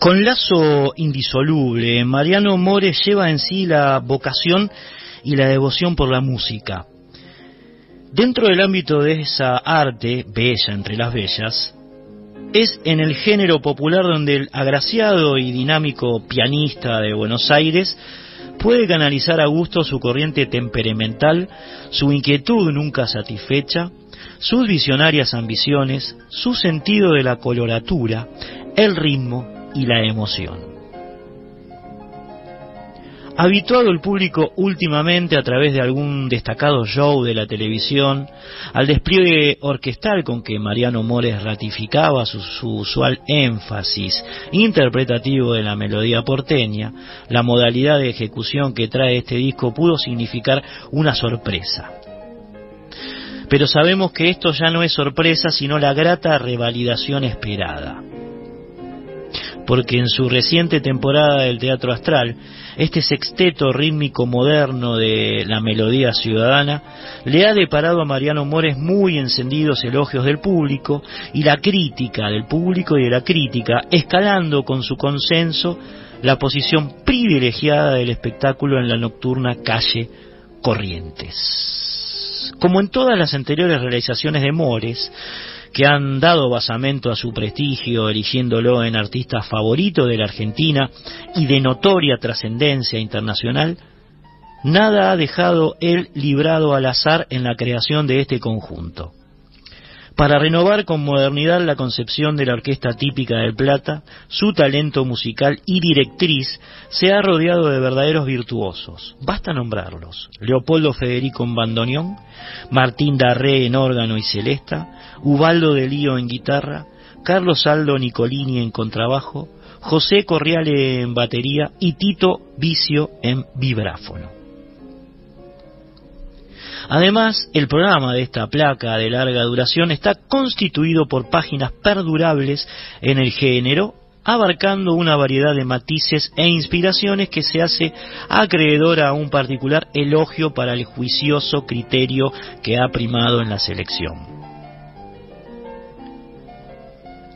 Con lazo indisoluble, Mariano Mores lleva en sí la vocación y la devoción por la música. Dentro del ámbito de esa arte, bella entre las bellas, es en el género popular donde el agraciado y dinámico pianista de Buenos Aires puede canalizar a gusto su corriente temperamental, su inquietud nunca satisfecha, sus visionarias ambiciones, su sentido de la coloratura, el ritmo y la emoción. Habituado el público últimamente a través de algún destacado show de la televisión, al despliegue orquestal con que Mariano Mores ratificaba su, su, usual énfasis interpretativo de la melodía porteña, la modalidad de ejecución que trae este disco pudo significar una sorpresa. Pero sabemos que esto ya no es sorpresa, sino la grata revalidación esperada porque en su reciente temporada del Teatro Astral, este sexteto rítmico moderno de la melodía ciudadana le ha deparado a Mariano Mores muy encendidos elogios del público y la crítica del público y de la crítica, escalando con su consenso la posición privilegiada del espectáculo en la nocturna calle Corrientes. Como en todas las anteriores realizaciones de Mores, que han dado basamento a su prestigio, eligiéndolo en artista favorito de la Argentina y de notoria trascendencia internacional, nada ha dejado él librado al azar en la creación de este conjunto para renovar con modernidad la concepción de la orquesta típica del Plata, su talento musical y directriz se ha rodeado de verdaderos virtuosos. Basta nombrarlos. Leopoldo Federico en bandoneón, Martín Darré en órgano y celesta, Ubaldo de Lío en guitarra, Carlos Aldo Nicolini en contrabajo, José Corriale en batería y Tito Vicio en vibráfono. Además, el programa de esta placa de larga duración está constituido por páginas perdurables en el género, abarcando una variedad de matices e inspiraciones que se hace acreedora a un particular elogio para el juicioso criterio que ha primado en la selección.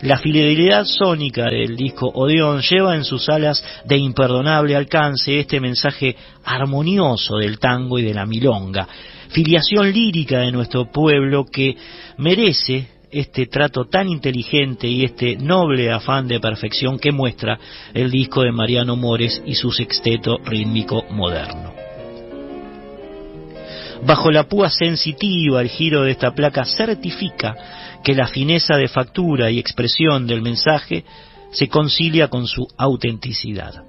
La fidelidad sónica del disco Odeón lleva en sus alas de imperdonable alcance este mensaje armonioso del tango y de la milonga, filiación lírica de nuestro pueblo que merece este trato tan inteligente y este noble afán de perfección que muestra el disco de Mariano Mores y su sexteto rítmico moderno. Bajo la púa sensitiva, el giro de esta placa certifica que la fineza de factura y expresión del mensaje se concilia con su autenticidad.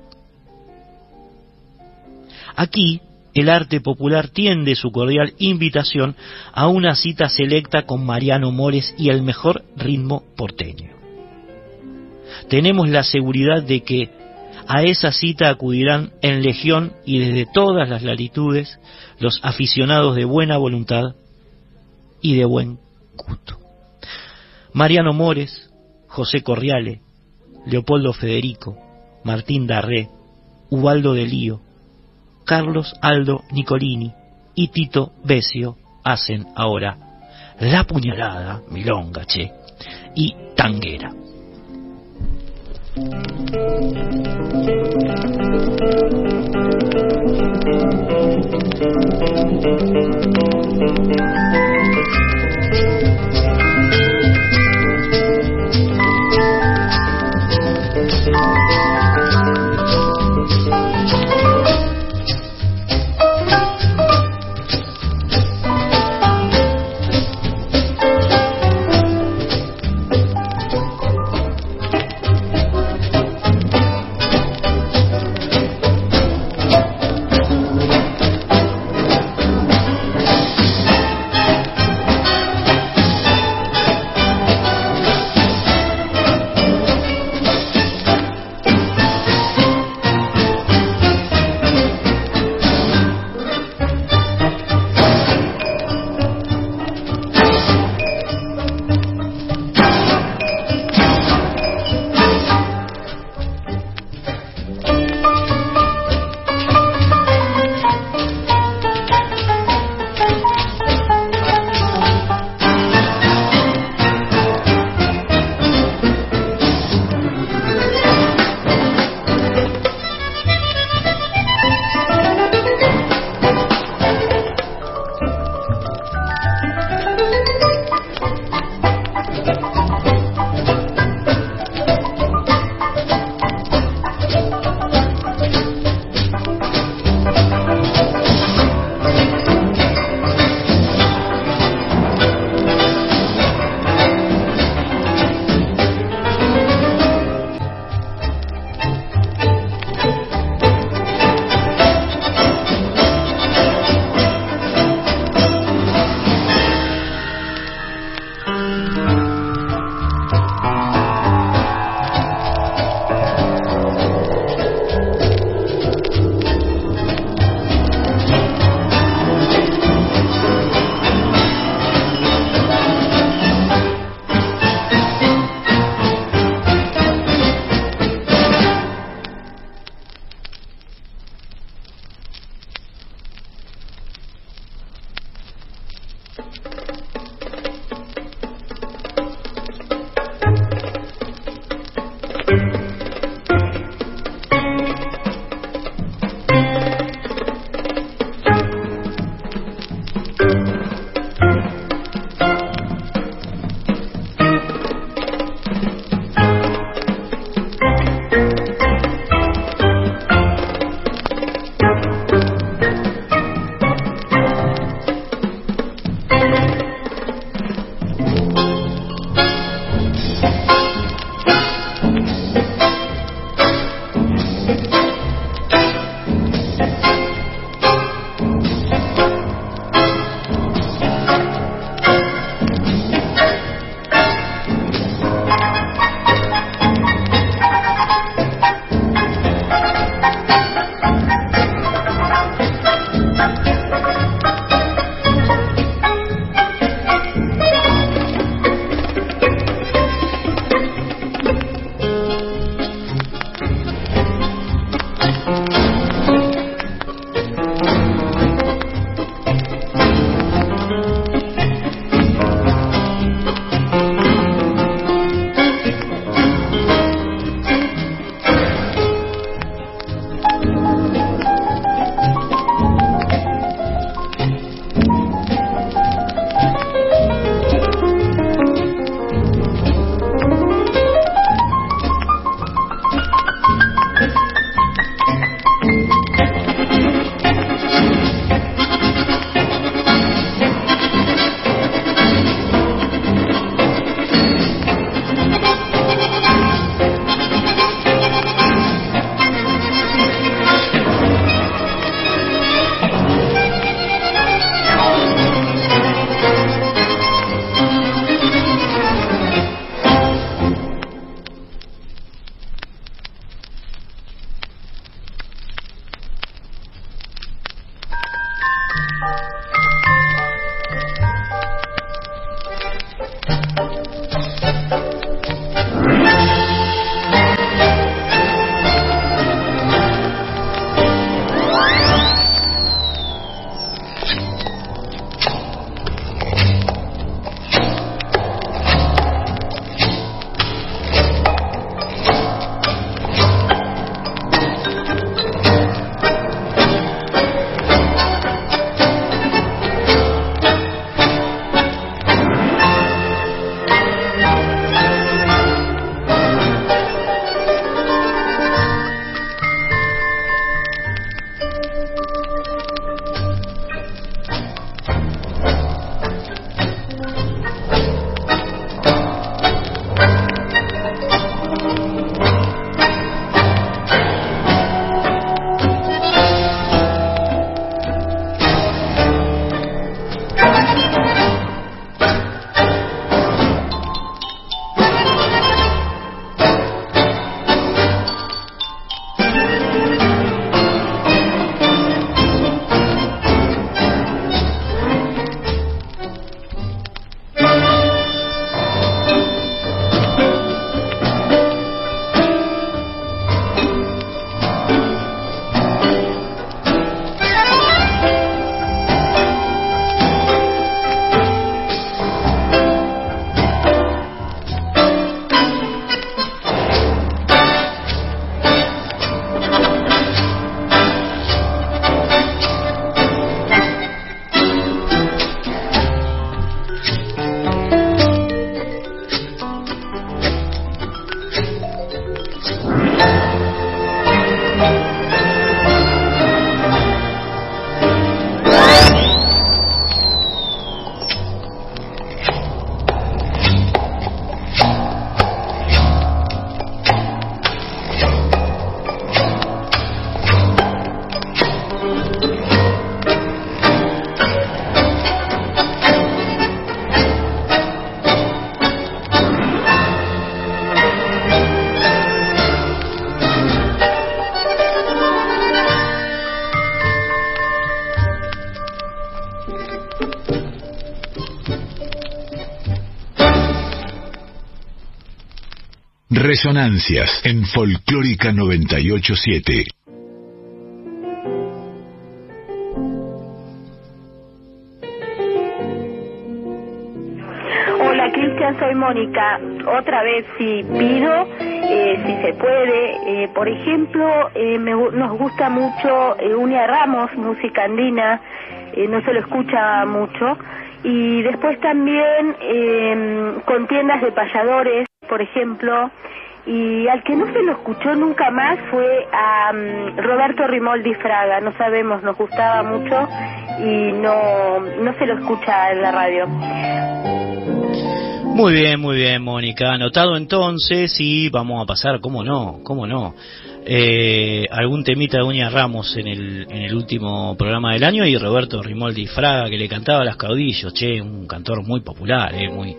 Aquí el arte popular tiende su cordial invitación a una cita selecta con Mariano Mores y el mejor ritmo porteño. Tenemos la seguridad de que a esa cita acudirán en legión y desde todas las latitudes los aficionados de buena voluntad y de buen gusto. Mariano Mores, José Corriale, Leopoldo Federico, Martín Darré, Ubaldo de Lío, Carlos Aldo Nicolini y Tito Besio hacen ahora La Puñalada, Milonga, che, y Tanguera. Resonancias en Folclórica 987. Hola Cristian, soy Mónica. Otra vez si pido, eh, si se puede, eh, por ejemplo, eh, me nos gusta mucho eh, Unia Ramos, música andina, eh, no se lo escucha mucho. Y después también eh, contiendas de payadores, por ejemplo. Y al que no se lo escuchó nunca más fue a mm, Roberto Rimoldi Fraga, no sabemos, nos gustaba mucho y no, no se lo escucha en la radio. Muy bien, muy bien, Mónica. Anotado entonces y vamos a pasar, ¿cómo no? ¿Cómo no? Eh, algún temita de Uña Ramos en el, en el último programa del año y Roberto Rimoldi Fraga que le cantaba a las caudillos, che, un cantor muy popular, eh, muy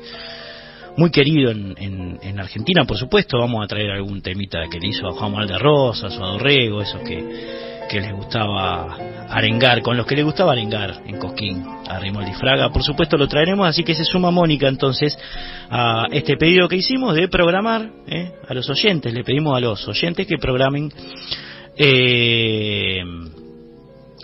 muy querido en, en, en Argentina, por supuesto, vamos a traer algún temita que le hizo a Juan Manuel de Rosas o a Dorrego, esos que, les gustaba arengar, con los que les gustaba arengar en Cosquín, a Rimoldi Fraga, por supuesto lo traeremos, así que se suma Mónica entonces a este pedido que hicimos de programar eh, a los oyentes, le pedimos a los oyentes que programen eh,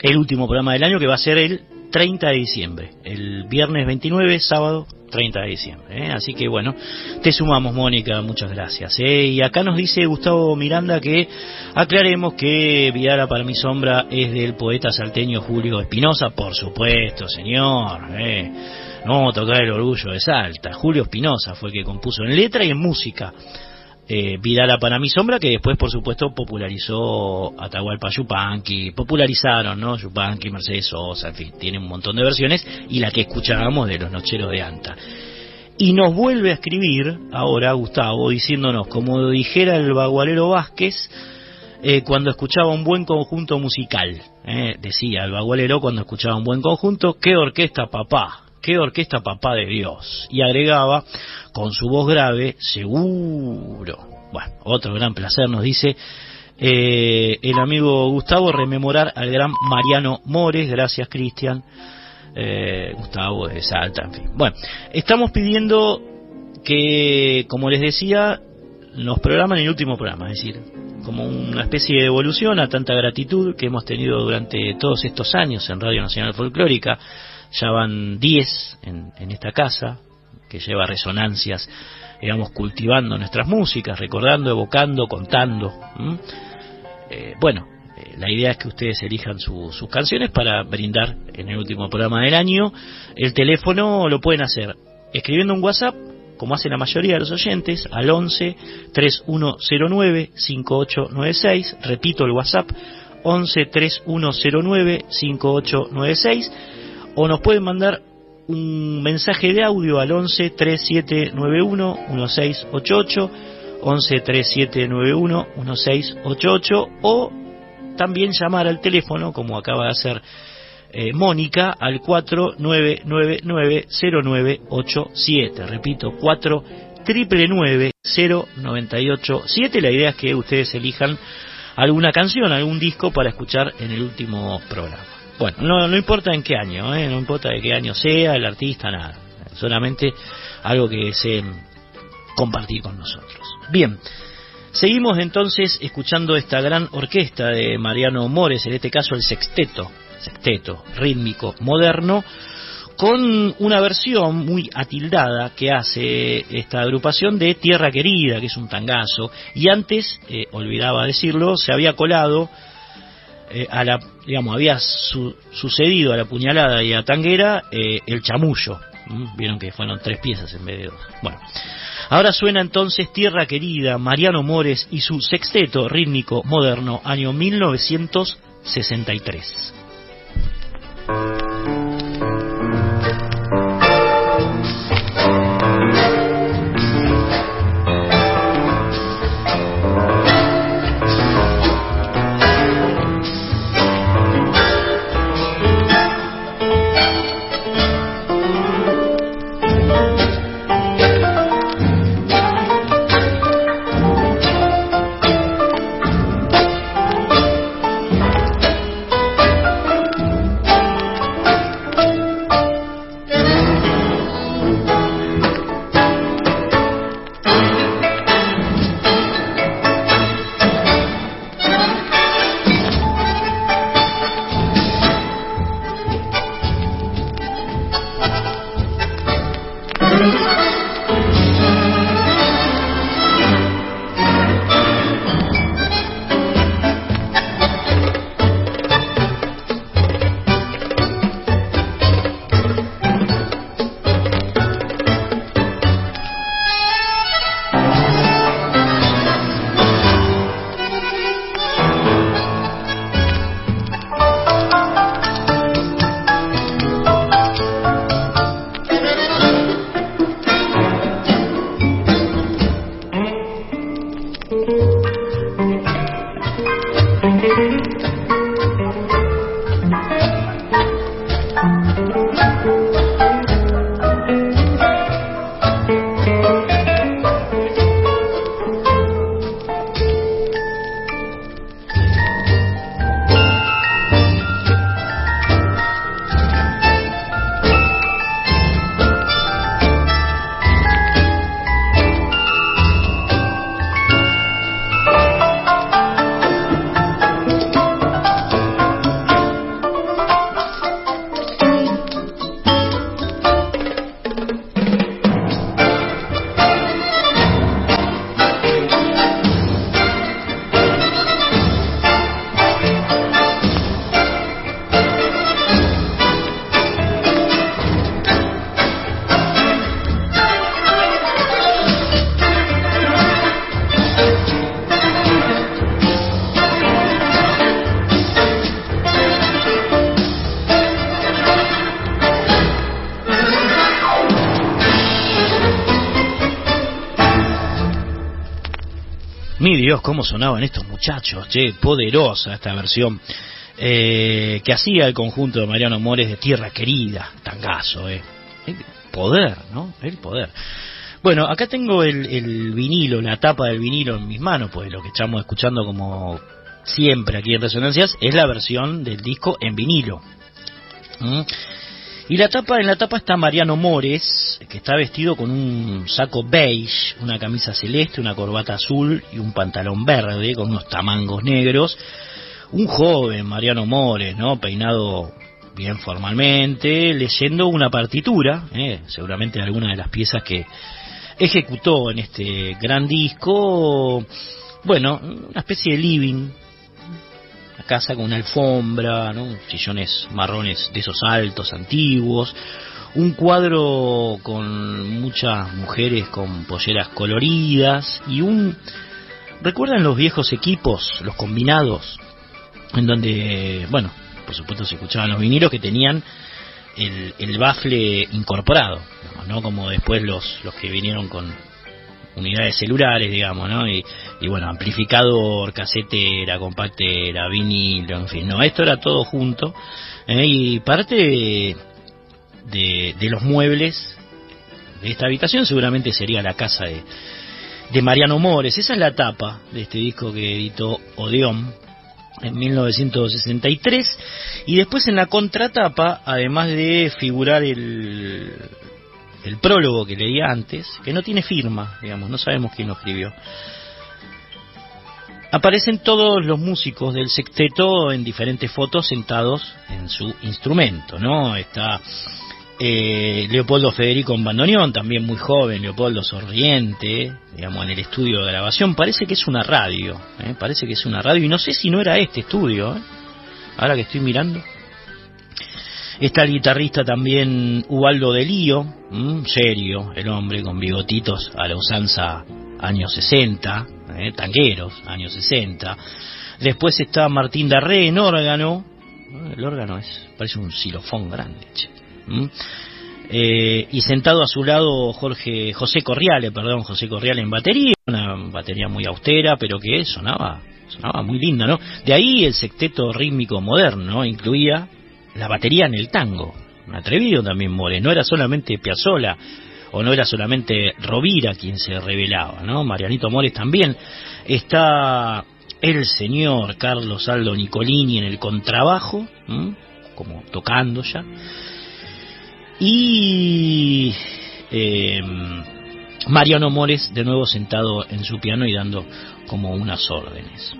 el último programa del año que va a ser el 30 de diciembre, el viernes 29, sábado 30 de diciembre. ¿eh? Así que bueno, te sumamos, Mónica, muchas gracias. ¿eh? Y acá nos dice Gustavo Miranda que aclaremos que Viara para mi sombra es del poeta salteño Julio Espinosa, por supuesto, señor. ¿eh? No tocar el orgullo de Salta. Julio Espinosa fue el que compuso en letra y en música. Eh, Vidala para mi sombra, que después, por supuesto, popularizó Atahualpa Yupanqui, popularizaron, ¿no? Yupanqui, Mercedes Sosa, en fin, tiene un montón de versiones, y la que escuchábamos de los Nocheros de Anta. Y nos vuelve a escribir ahora Gustavo diciéndonos, como dijera el bagualero Vázquez, eh, cuando escuchaba un buen conjunto musical, eh, decía el bagualero cuando escuchaba un buen conjunto, qué orquesta papá, qué orquesta papá de Dios. Y agregaba, con su voz grave, seguro. Bueno, otro gran placer nos dice eh, el amigo Gustavo rememorar al gran Mariano Mores, gracias Cristian. Eh, Gustavo de Salta, en fin. Bueno, estamos pidiendo que, como les decía, nos programan el último programa, es decir, como una especie de evolución a tanta gratitud que hemos tenido durante todos estos años en Radio Nacional Folclórica. Ya van 10 en, en esta casa, que lleva resonancias, digamos, cultivando nuestras músicas, recordando, evocando, contando. Eh, bueno, eh, la idea es que ustedes elijan su- sus canciones para brindar en el último programa del año. El teléfono lo pueden hacer escribiendo un WhatsApp, como hace la mayoría de los oyentes, al 11 3109 5896. Repito el WhatsApp, 11 3109 5896. O nos pueden mandar un mensaje de audio al 11 3791 1688 11 3791 1688 o también llamar al teléfono como acaba de hacer eh, Mónica al 49990987 repito 4 0987 la idea es que ustedes elijan alguna canción algún disco para escuchar en el último programa bueno, no, no importa en qué año, ¿eh? no importa de qué año sea, el artista, nada. Solamente algo que deseen compartir con nosotros. Bien, seguimos entonces escuchando esta gran orquesta de Mariano Mores, en este caso el sexteto, sexteto rítmico moderno, con una versión muy atildada que hace esta agrupación de Tierra Querida, que es un tangazo, y antes, eh, olvidaba decirlo, se había colado eh, a la, digamos, había su- sucedido a la puñalada y a Tanguera eh, el chamullo. Vieron que fueron tres piezas en vez de dos. Bueno, ahora suena entonces Tierra Querida, Mariano Mores y su sexteto rítmico moderno, año 1963. Cómo sonaban estos muchachos, che, poderosa esta versión eh, que hacía el conjunto de Mariano Mores de Tierra Querida, tangazo, eh. El poder, ¿no? El poder. Bueno, acá tengo el, vinilo, la tapa del vinilo en mis manos, pues lo que estamos escuchando como siempre aquí en Resonancias es la versión del disco en vinilo. ¿Mm? Y la tapa, en la tapa está Mariano Mores, que está vestido con un saco beige, una camisa celeste, una corbata azul y un pantalón verde con unos tamangos negros. Un joven Mariano Mores, ¿no? Peinado bien formalmente, leyendo una partitura, ¿eh? seguramente alguna de las piezas que ejecutó en este gran disco. Bueno, una especie de living, casa con una alfombra, ¿no? sillones marrones de esos altos, antiguos, un cuadro con muchas mujeres con polleras coloridas y un... ¿Recuerdan los viejos equipos, los combinados? En donde, bueno, por supuesto se escuchaban los vinilos que tenían el, el bafle incorporado, ¿no? Como después los, los que vinieron con unidades celulares, digamos, ¿no? Y, y bueno, amplificador, casetera, compactera, vinilo, en fin, no, esto era todo junto. ¿eh? Y parte de, de, los muebles de esta habitación seguramente sería la casa de, de Mariano Mores. Esa es la tapa de este disco que editó Odeón en 1963 y después en la contratapa además de figurar el, el prólogo que leía antes, que no tiene firma, digamos, no sabemos quién lo escribió. Aparecen todos los músicos del sexteto en diferentes fotos sentados en su instrumento, ¿no? Está eh, Leopoldo Federico en bandoneón, también muy joven, Leopoldo Sorriente, digamos, en el estudio de grabación. Parece que es una radio, ¿eh? parece que es una radio, y no sé si no era este estudio, ¿eh? ahora que estoy mirando. Está el guitarrista también Ubaldo de Lío, serio, el hombre con bigotitos a la usanza años 60, eh, tangueros, años 60. Después está Martín Darré en órgano, el órgano es, parece un xilofón grande, che. Eh, y sentado a su lado Jorge José Corriale, perdón, José Corriale en batería, una batería muy austera, pero que sonaba sonaba muy linda, ¿no? De ahí el sexteto rítmico moderno incluía la batería en el tango. Un atrevido también More, no era solamente Piazzola o no era solamente Rovira quien se revelaba, ¿no? Marianito Mores también. Está el señor Carlos Aldo Nicolini en el contrabajo, como tocando ya. Y eh, Mariano Mores de nuevo sentado en su piano y dando como unas órdenes.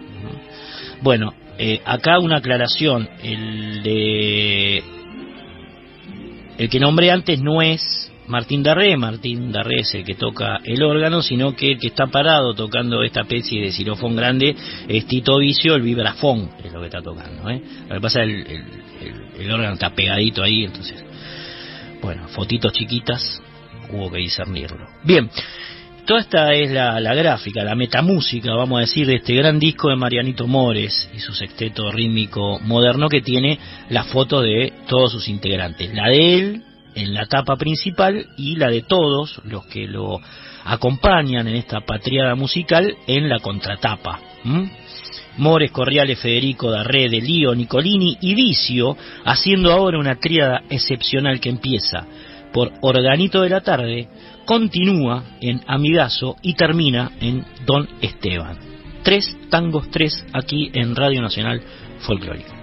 Bueno, eh, acá una aclaración, el de el que nombré antes no es Martín Darré, Martín Darré es el que toca el órgano, sino que el que está parado tocando esta especie de xilofón grande es Tito Vicio, el vibrafón es lo que está tocando. ¿eh? Lo que pasa es el, el, el, el órgano está pegadito ahí, entonces, bueno, fotitos chiquitas, hubo que discernirlo. Bien, toda esta es la, gráfica, la metamúsica, vamos a decir, de este gran disco de Marianito Mores y su sexteto rítmico moderno que tiene la foto de todos sus integrantes, la de él en la tapa principal y la de todos los que lo acompañan en esta patriada musical en la contratapa. ¿Mm? Mores, Corriales, Federico, Darré, De Lío, Nicolini y Vicio, haciendo ahora una tríada excepcional que empieza por Organito de la Tarde, continúa en Amigazo y termina en Don Esteban. Tres tangos, tres aquí en Radio Nacional Folclórica.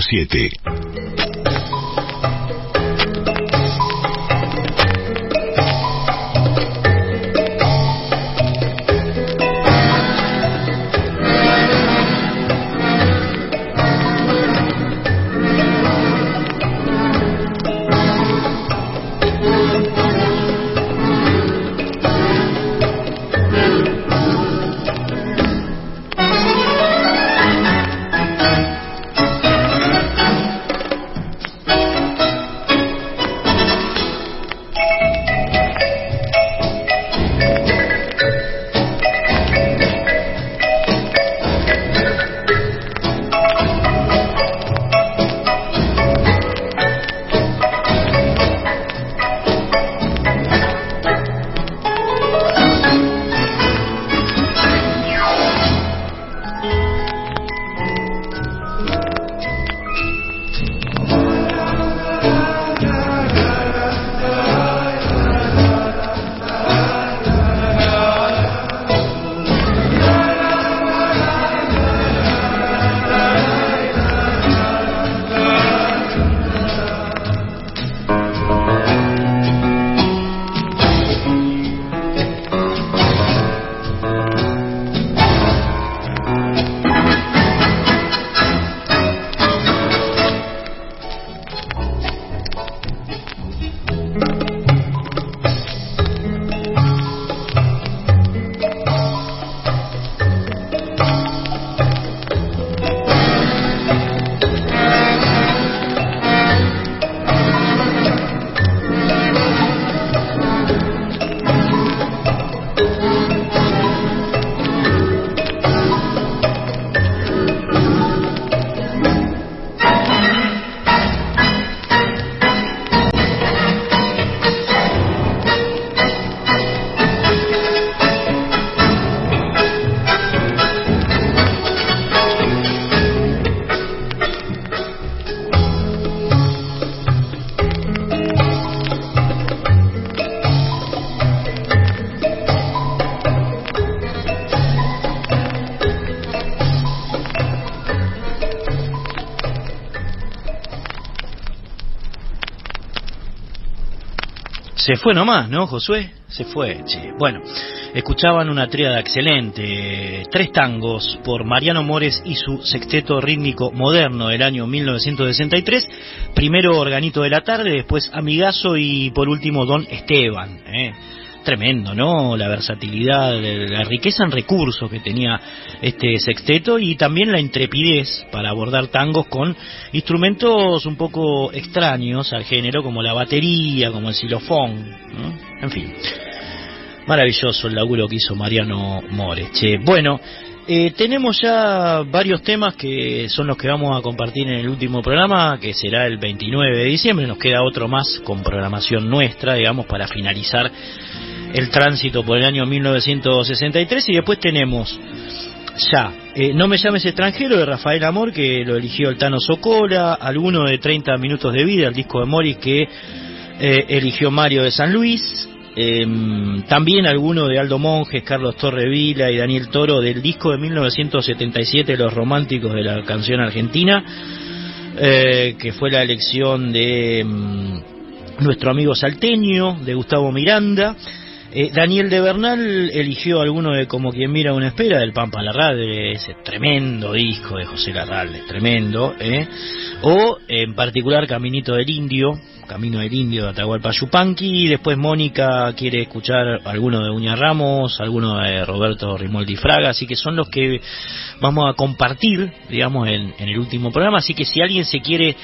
987. Se fue nomás, ¿no, Josué? Se fue, che. Bueno, escuchaban una tríada excelente, tres tangos por Mariano Mores y su sexteto rítmico moderno del año 1963. Primero Organito de la Tarde, después Amigazo y por último Don Esteban. ¿eh? Tremendo, ¿no? La versatilidad, la riqueza en recursos que tenía este sexteto y también la intrepidez para abordar tangos con instrumentos un poco extraños al género, como la batería, como el xilofón, en fin. Maravilloso el laburo que hizo Mariano Mores. Bueno, eh, tenemos ya varios temas que son los que vamos a compartir en el último programa, que será el 29 de diciembre. Nos queda otro más con programación nuestra, digamos, para finalizar el tránsito por el año 1963 y después tenemos ya eh, No me llames extranjero de Rafael Amor que lo eligió el Tano Socola, alguno de 30 minutos de vida, el disco de Morris que eh, eligió Mario de San Luis, em, también alguno de Aldo Monjes, Carlos Torrevila y Daniel Toro del disco de 1977 Los Románticos de la canción argentina, eh, que fue la elección de em, nuestro amigo salteño, de Gustavo Miranda. Eh, Daniel de Bernal eligió alguno de Como quien mira una espera del Pampa Larralde, ese tremendo disco de José Larralde, tremendo, ¿eh? o en particular Caminito del Indio, Camino del Indio de Atahualpa Yupanqui, y después Mónica quiere escuchar alguno de Uña Ramos, alguno de Roberto Rimoldi Fraga, así que son los que vamos a compartir, digamos, en el último programa, así que si alguien se quiere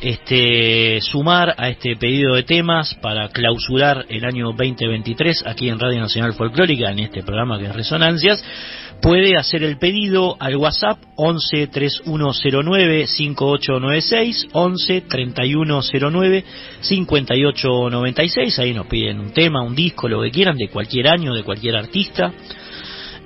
este, sumar a este pedido de temas para clausurar el año 2023 aquí en Radio Nacional Folclórica, en este programa que es Resonancias, puede hacer el pedido al WhatsApp 11 3109 5896 11 3109 5896 ahí nos piden un tema, un disco, lo que quieran de cualquier año, de cualquier artista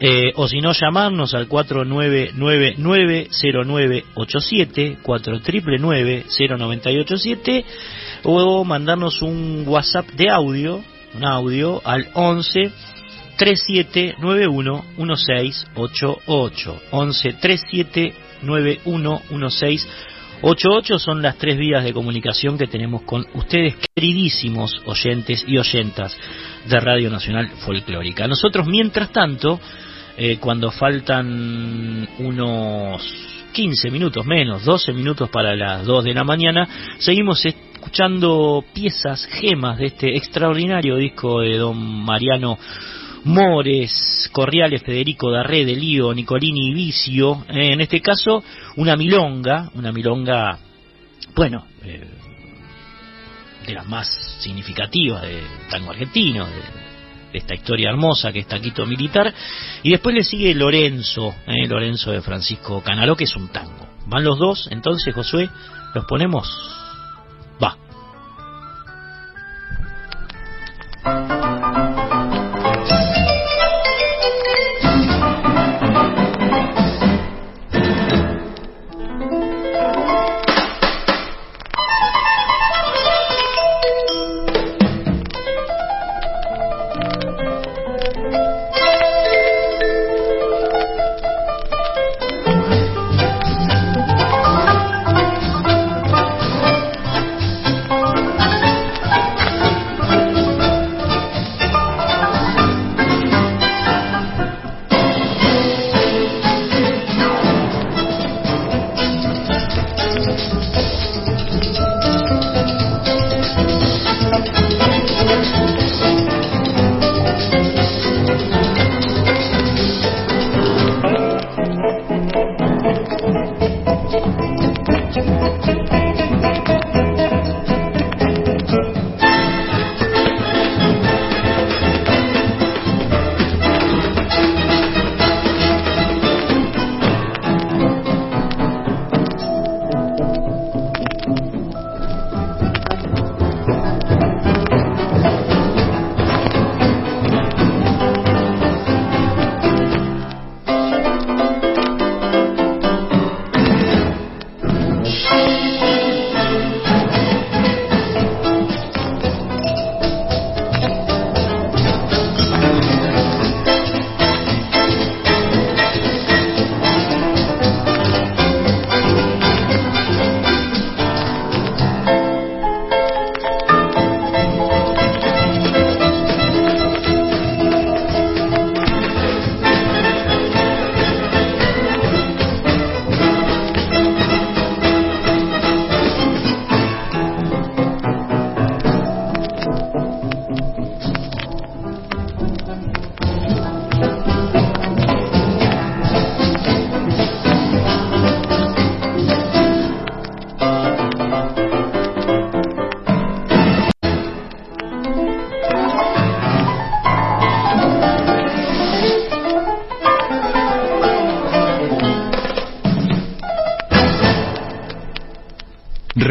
eh, o si no llamarnos al 4999-0987, 4999-0987, o mandarnos un WhatsApp de audio, un audio al 11 3791 1688. 11 3791 1688 son las tres vías de comunicación que tenemos con ustedes, queridísimos oyentes y oyentas de Radio Nacional Folclórica. Nosotros, mientras tanto, eh, cuando faltan unos 15 minutos menos, 12 minutos para las 2 de la mañana, seguimos escuchando piezas, gemas de este extraordinario disco de don Mariano Mores, Corriales, Federico Darré, Lío, Nicolini y Vicio, eh, en este caso una milonga, una milonga, bueno, eh, de las más significativas de tango argentino, de, esta historia hermosa que es Taquito Militar. Y después le sigue Lorenzo, eh, Lorenzo de Francisco Canaró, que es un tango. Van los dos, entonces Josué, los ponemos. Va.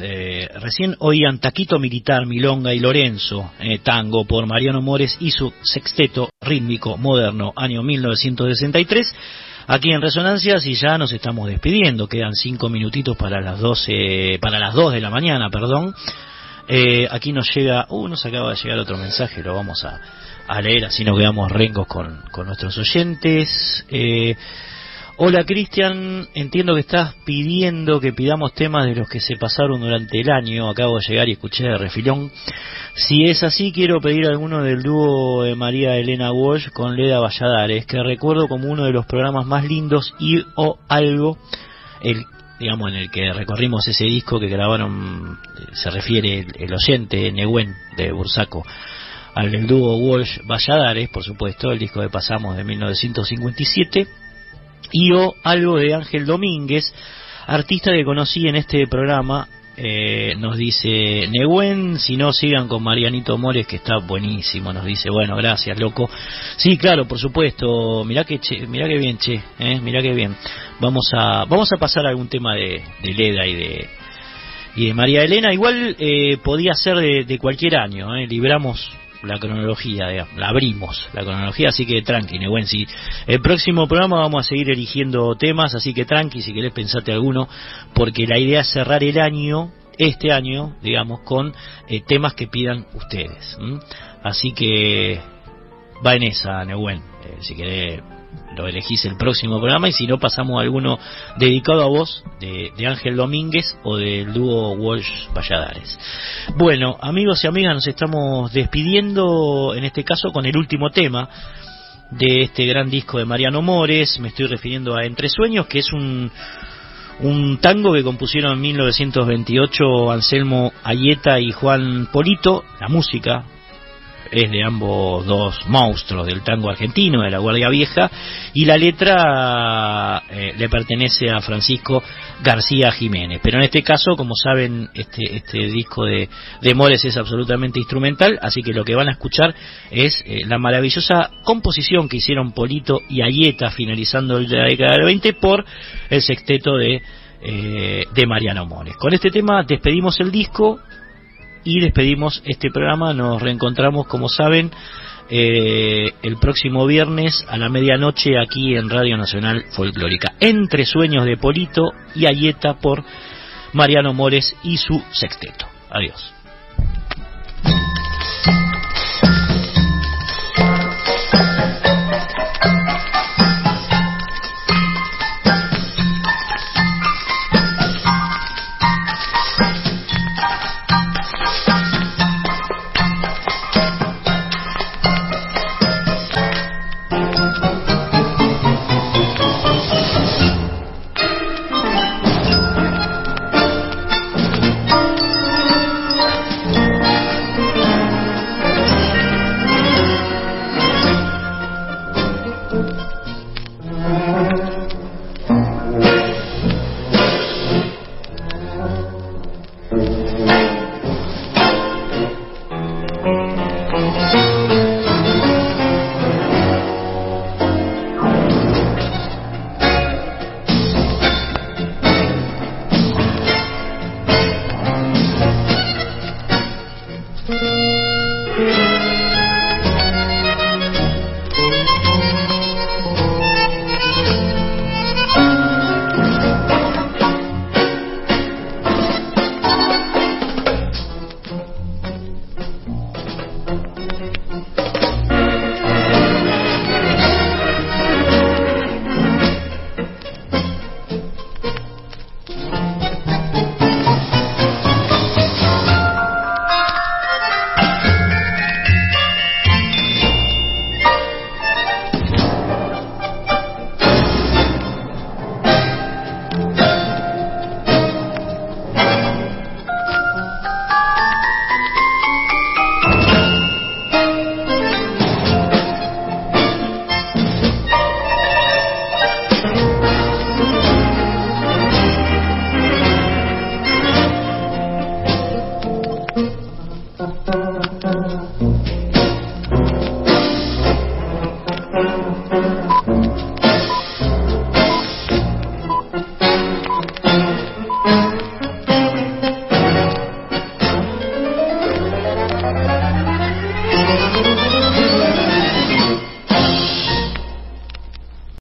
Eh, recién oían Taquito Militar, Milonga y Lorenzo, eh, tango por Mariano Mores y su sexteto rítmico moderno, año 1963. Aquí en Resonancias y ya nos estamos despidiendo. Quedan cinco minutitos para las 12, para las 2 de la mañana, perdón. Eh, aquí nos llega, uh, nos acaba de llegar otro mensaje, lo vamos a, leer, así no quedamos rengos con, con nuestros oyentes. Eh, Hola Cristian, entiendo que estás pidiendo que pidamos temas de los que se pasaron durante el año. Acabo de llegar y escuché de refilón. Si es así, quiero pedir alguno del dúo de María Elena Walsh con Leda Valladares, que recuerdo como uno de los programas más lindos y o algo, el, digamos, en el que recorrimos ese disco que grabaron, se refiere el, el oyente Nehuen de Bursaco al del dúo Walsh Valladares, por supuesto, el disco que pasamos de 1957 y o algo de Ángel Domínguez, artista que conocí en este programa. Eh, nos dice Nehuen, si no sigan con Marianito Mores, que está buenísimo. Nos dice, bueno, gracias, loco. Sí, claro, por supuesto. Mirá que, che, mirá que bien, che, eh, mirá que bien. Vamos a, vamos a pasar algún tema de, de Leda y de, y de María Elena. Igual eh, podía ser de, de cualquier año, eh, libramos la cronología, digamos, la abrimos la cronología, así que tranqui, Nehuen, si el próximo programa vamos a seguir eligiendo temas, así que tranqui, si querés pensate alguno, porque la idea es cerrar el año, este año, digamos, con eh, temas que pidan ustedes. ¿m? Así que va en esa, Nehuen, eh, si querés lo elegís el próximo programa y si no pasamos alguno dedicado a vos de, de Ángel Domínguez o del dúo Walsh Valladares. Bueno, amigos y amigas, nos estamos despidiendo en este caso con el último tema de este gran disco de Mariano Mores, me estoy refiriendo a Entre Sueños, que es un, un tango que compusieron en 1928 Anselmo Ayeta y Juan Polito, la música es de ambos dos monstruos del tango argentino, de la Guardia Vieja, y la letra eh, le pertenece a Francisco García Jiménez. Pero en este caso, como saben, este, este disco de, de es absolutamente instrumental, así que lo que van a escuchar es eh, la maravillosa composición que hicieron Polito y Ayeta finalizando la década del 20 por el sexteto de, eh, de Mariano Mores. Con este tema despedimos el disco y despedimos este programa. Nos reencontramos, como saben, eh, el próximo viernes a la medianoche aquí en Radio Nacional Folclórica. Entre sueños de Polito y Ayeta por Mariano Mores y su sexteto. Adiós.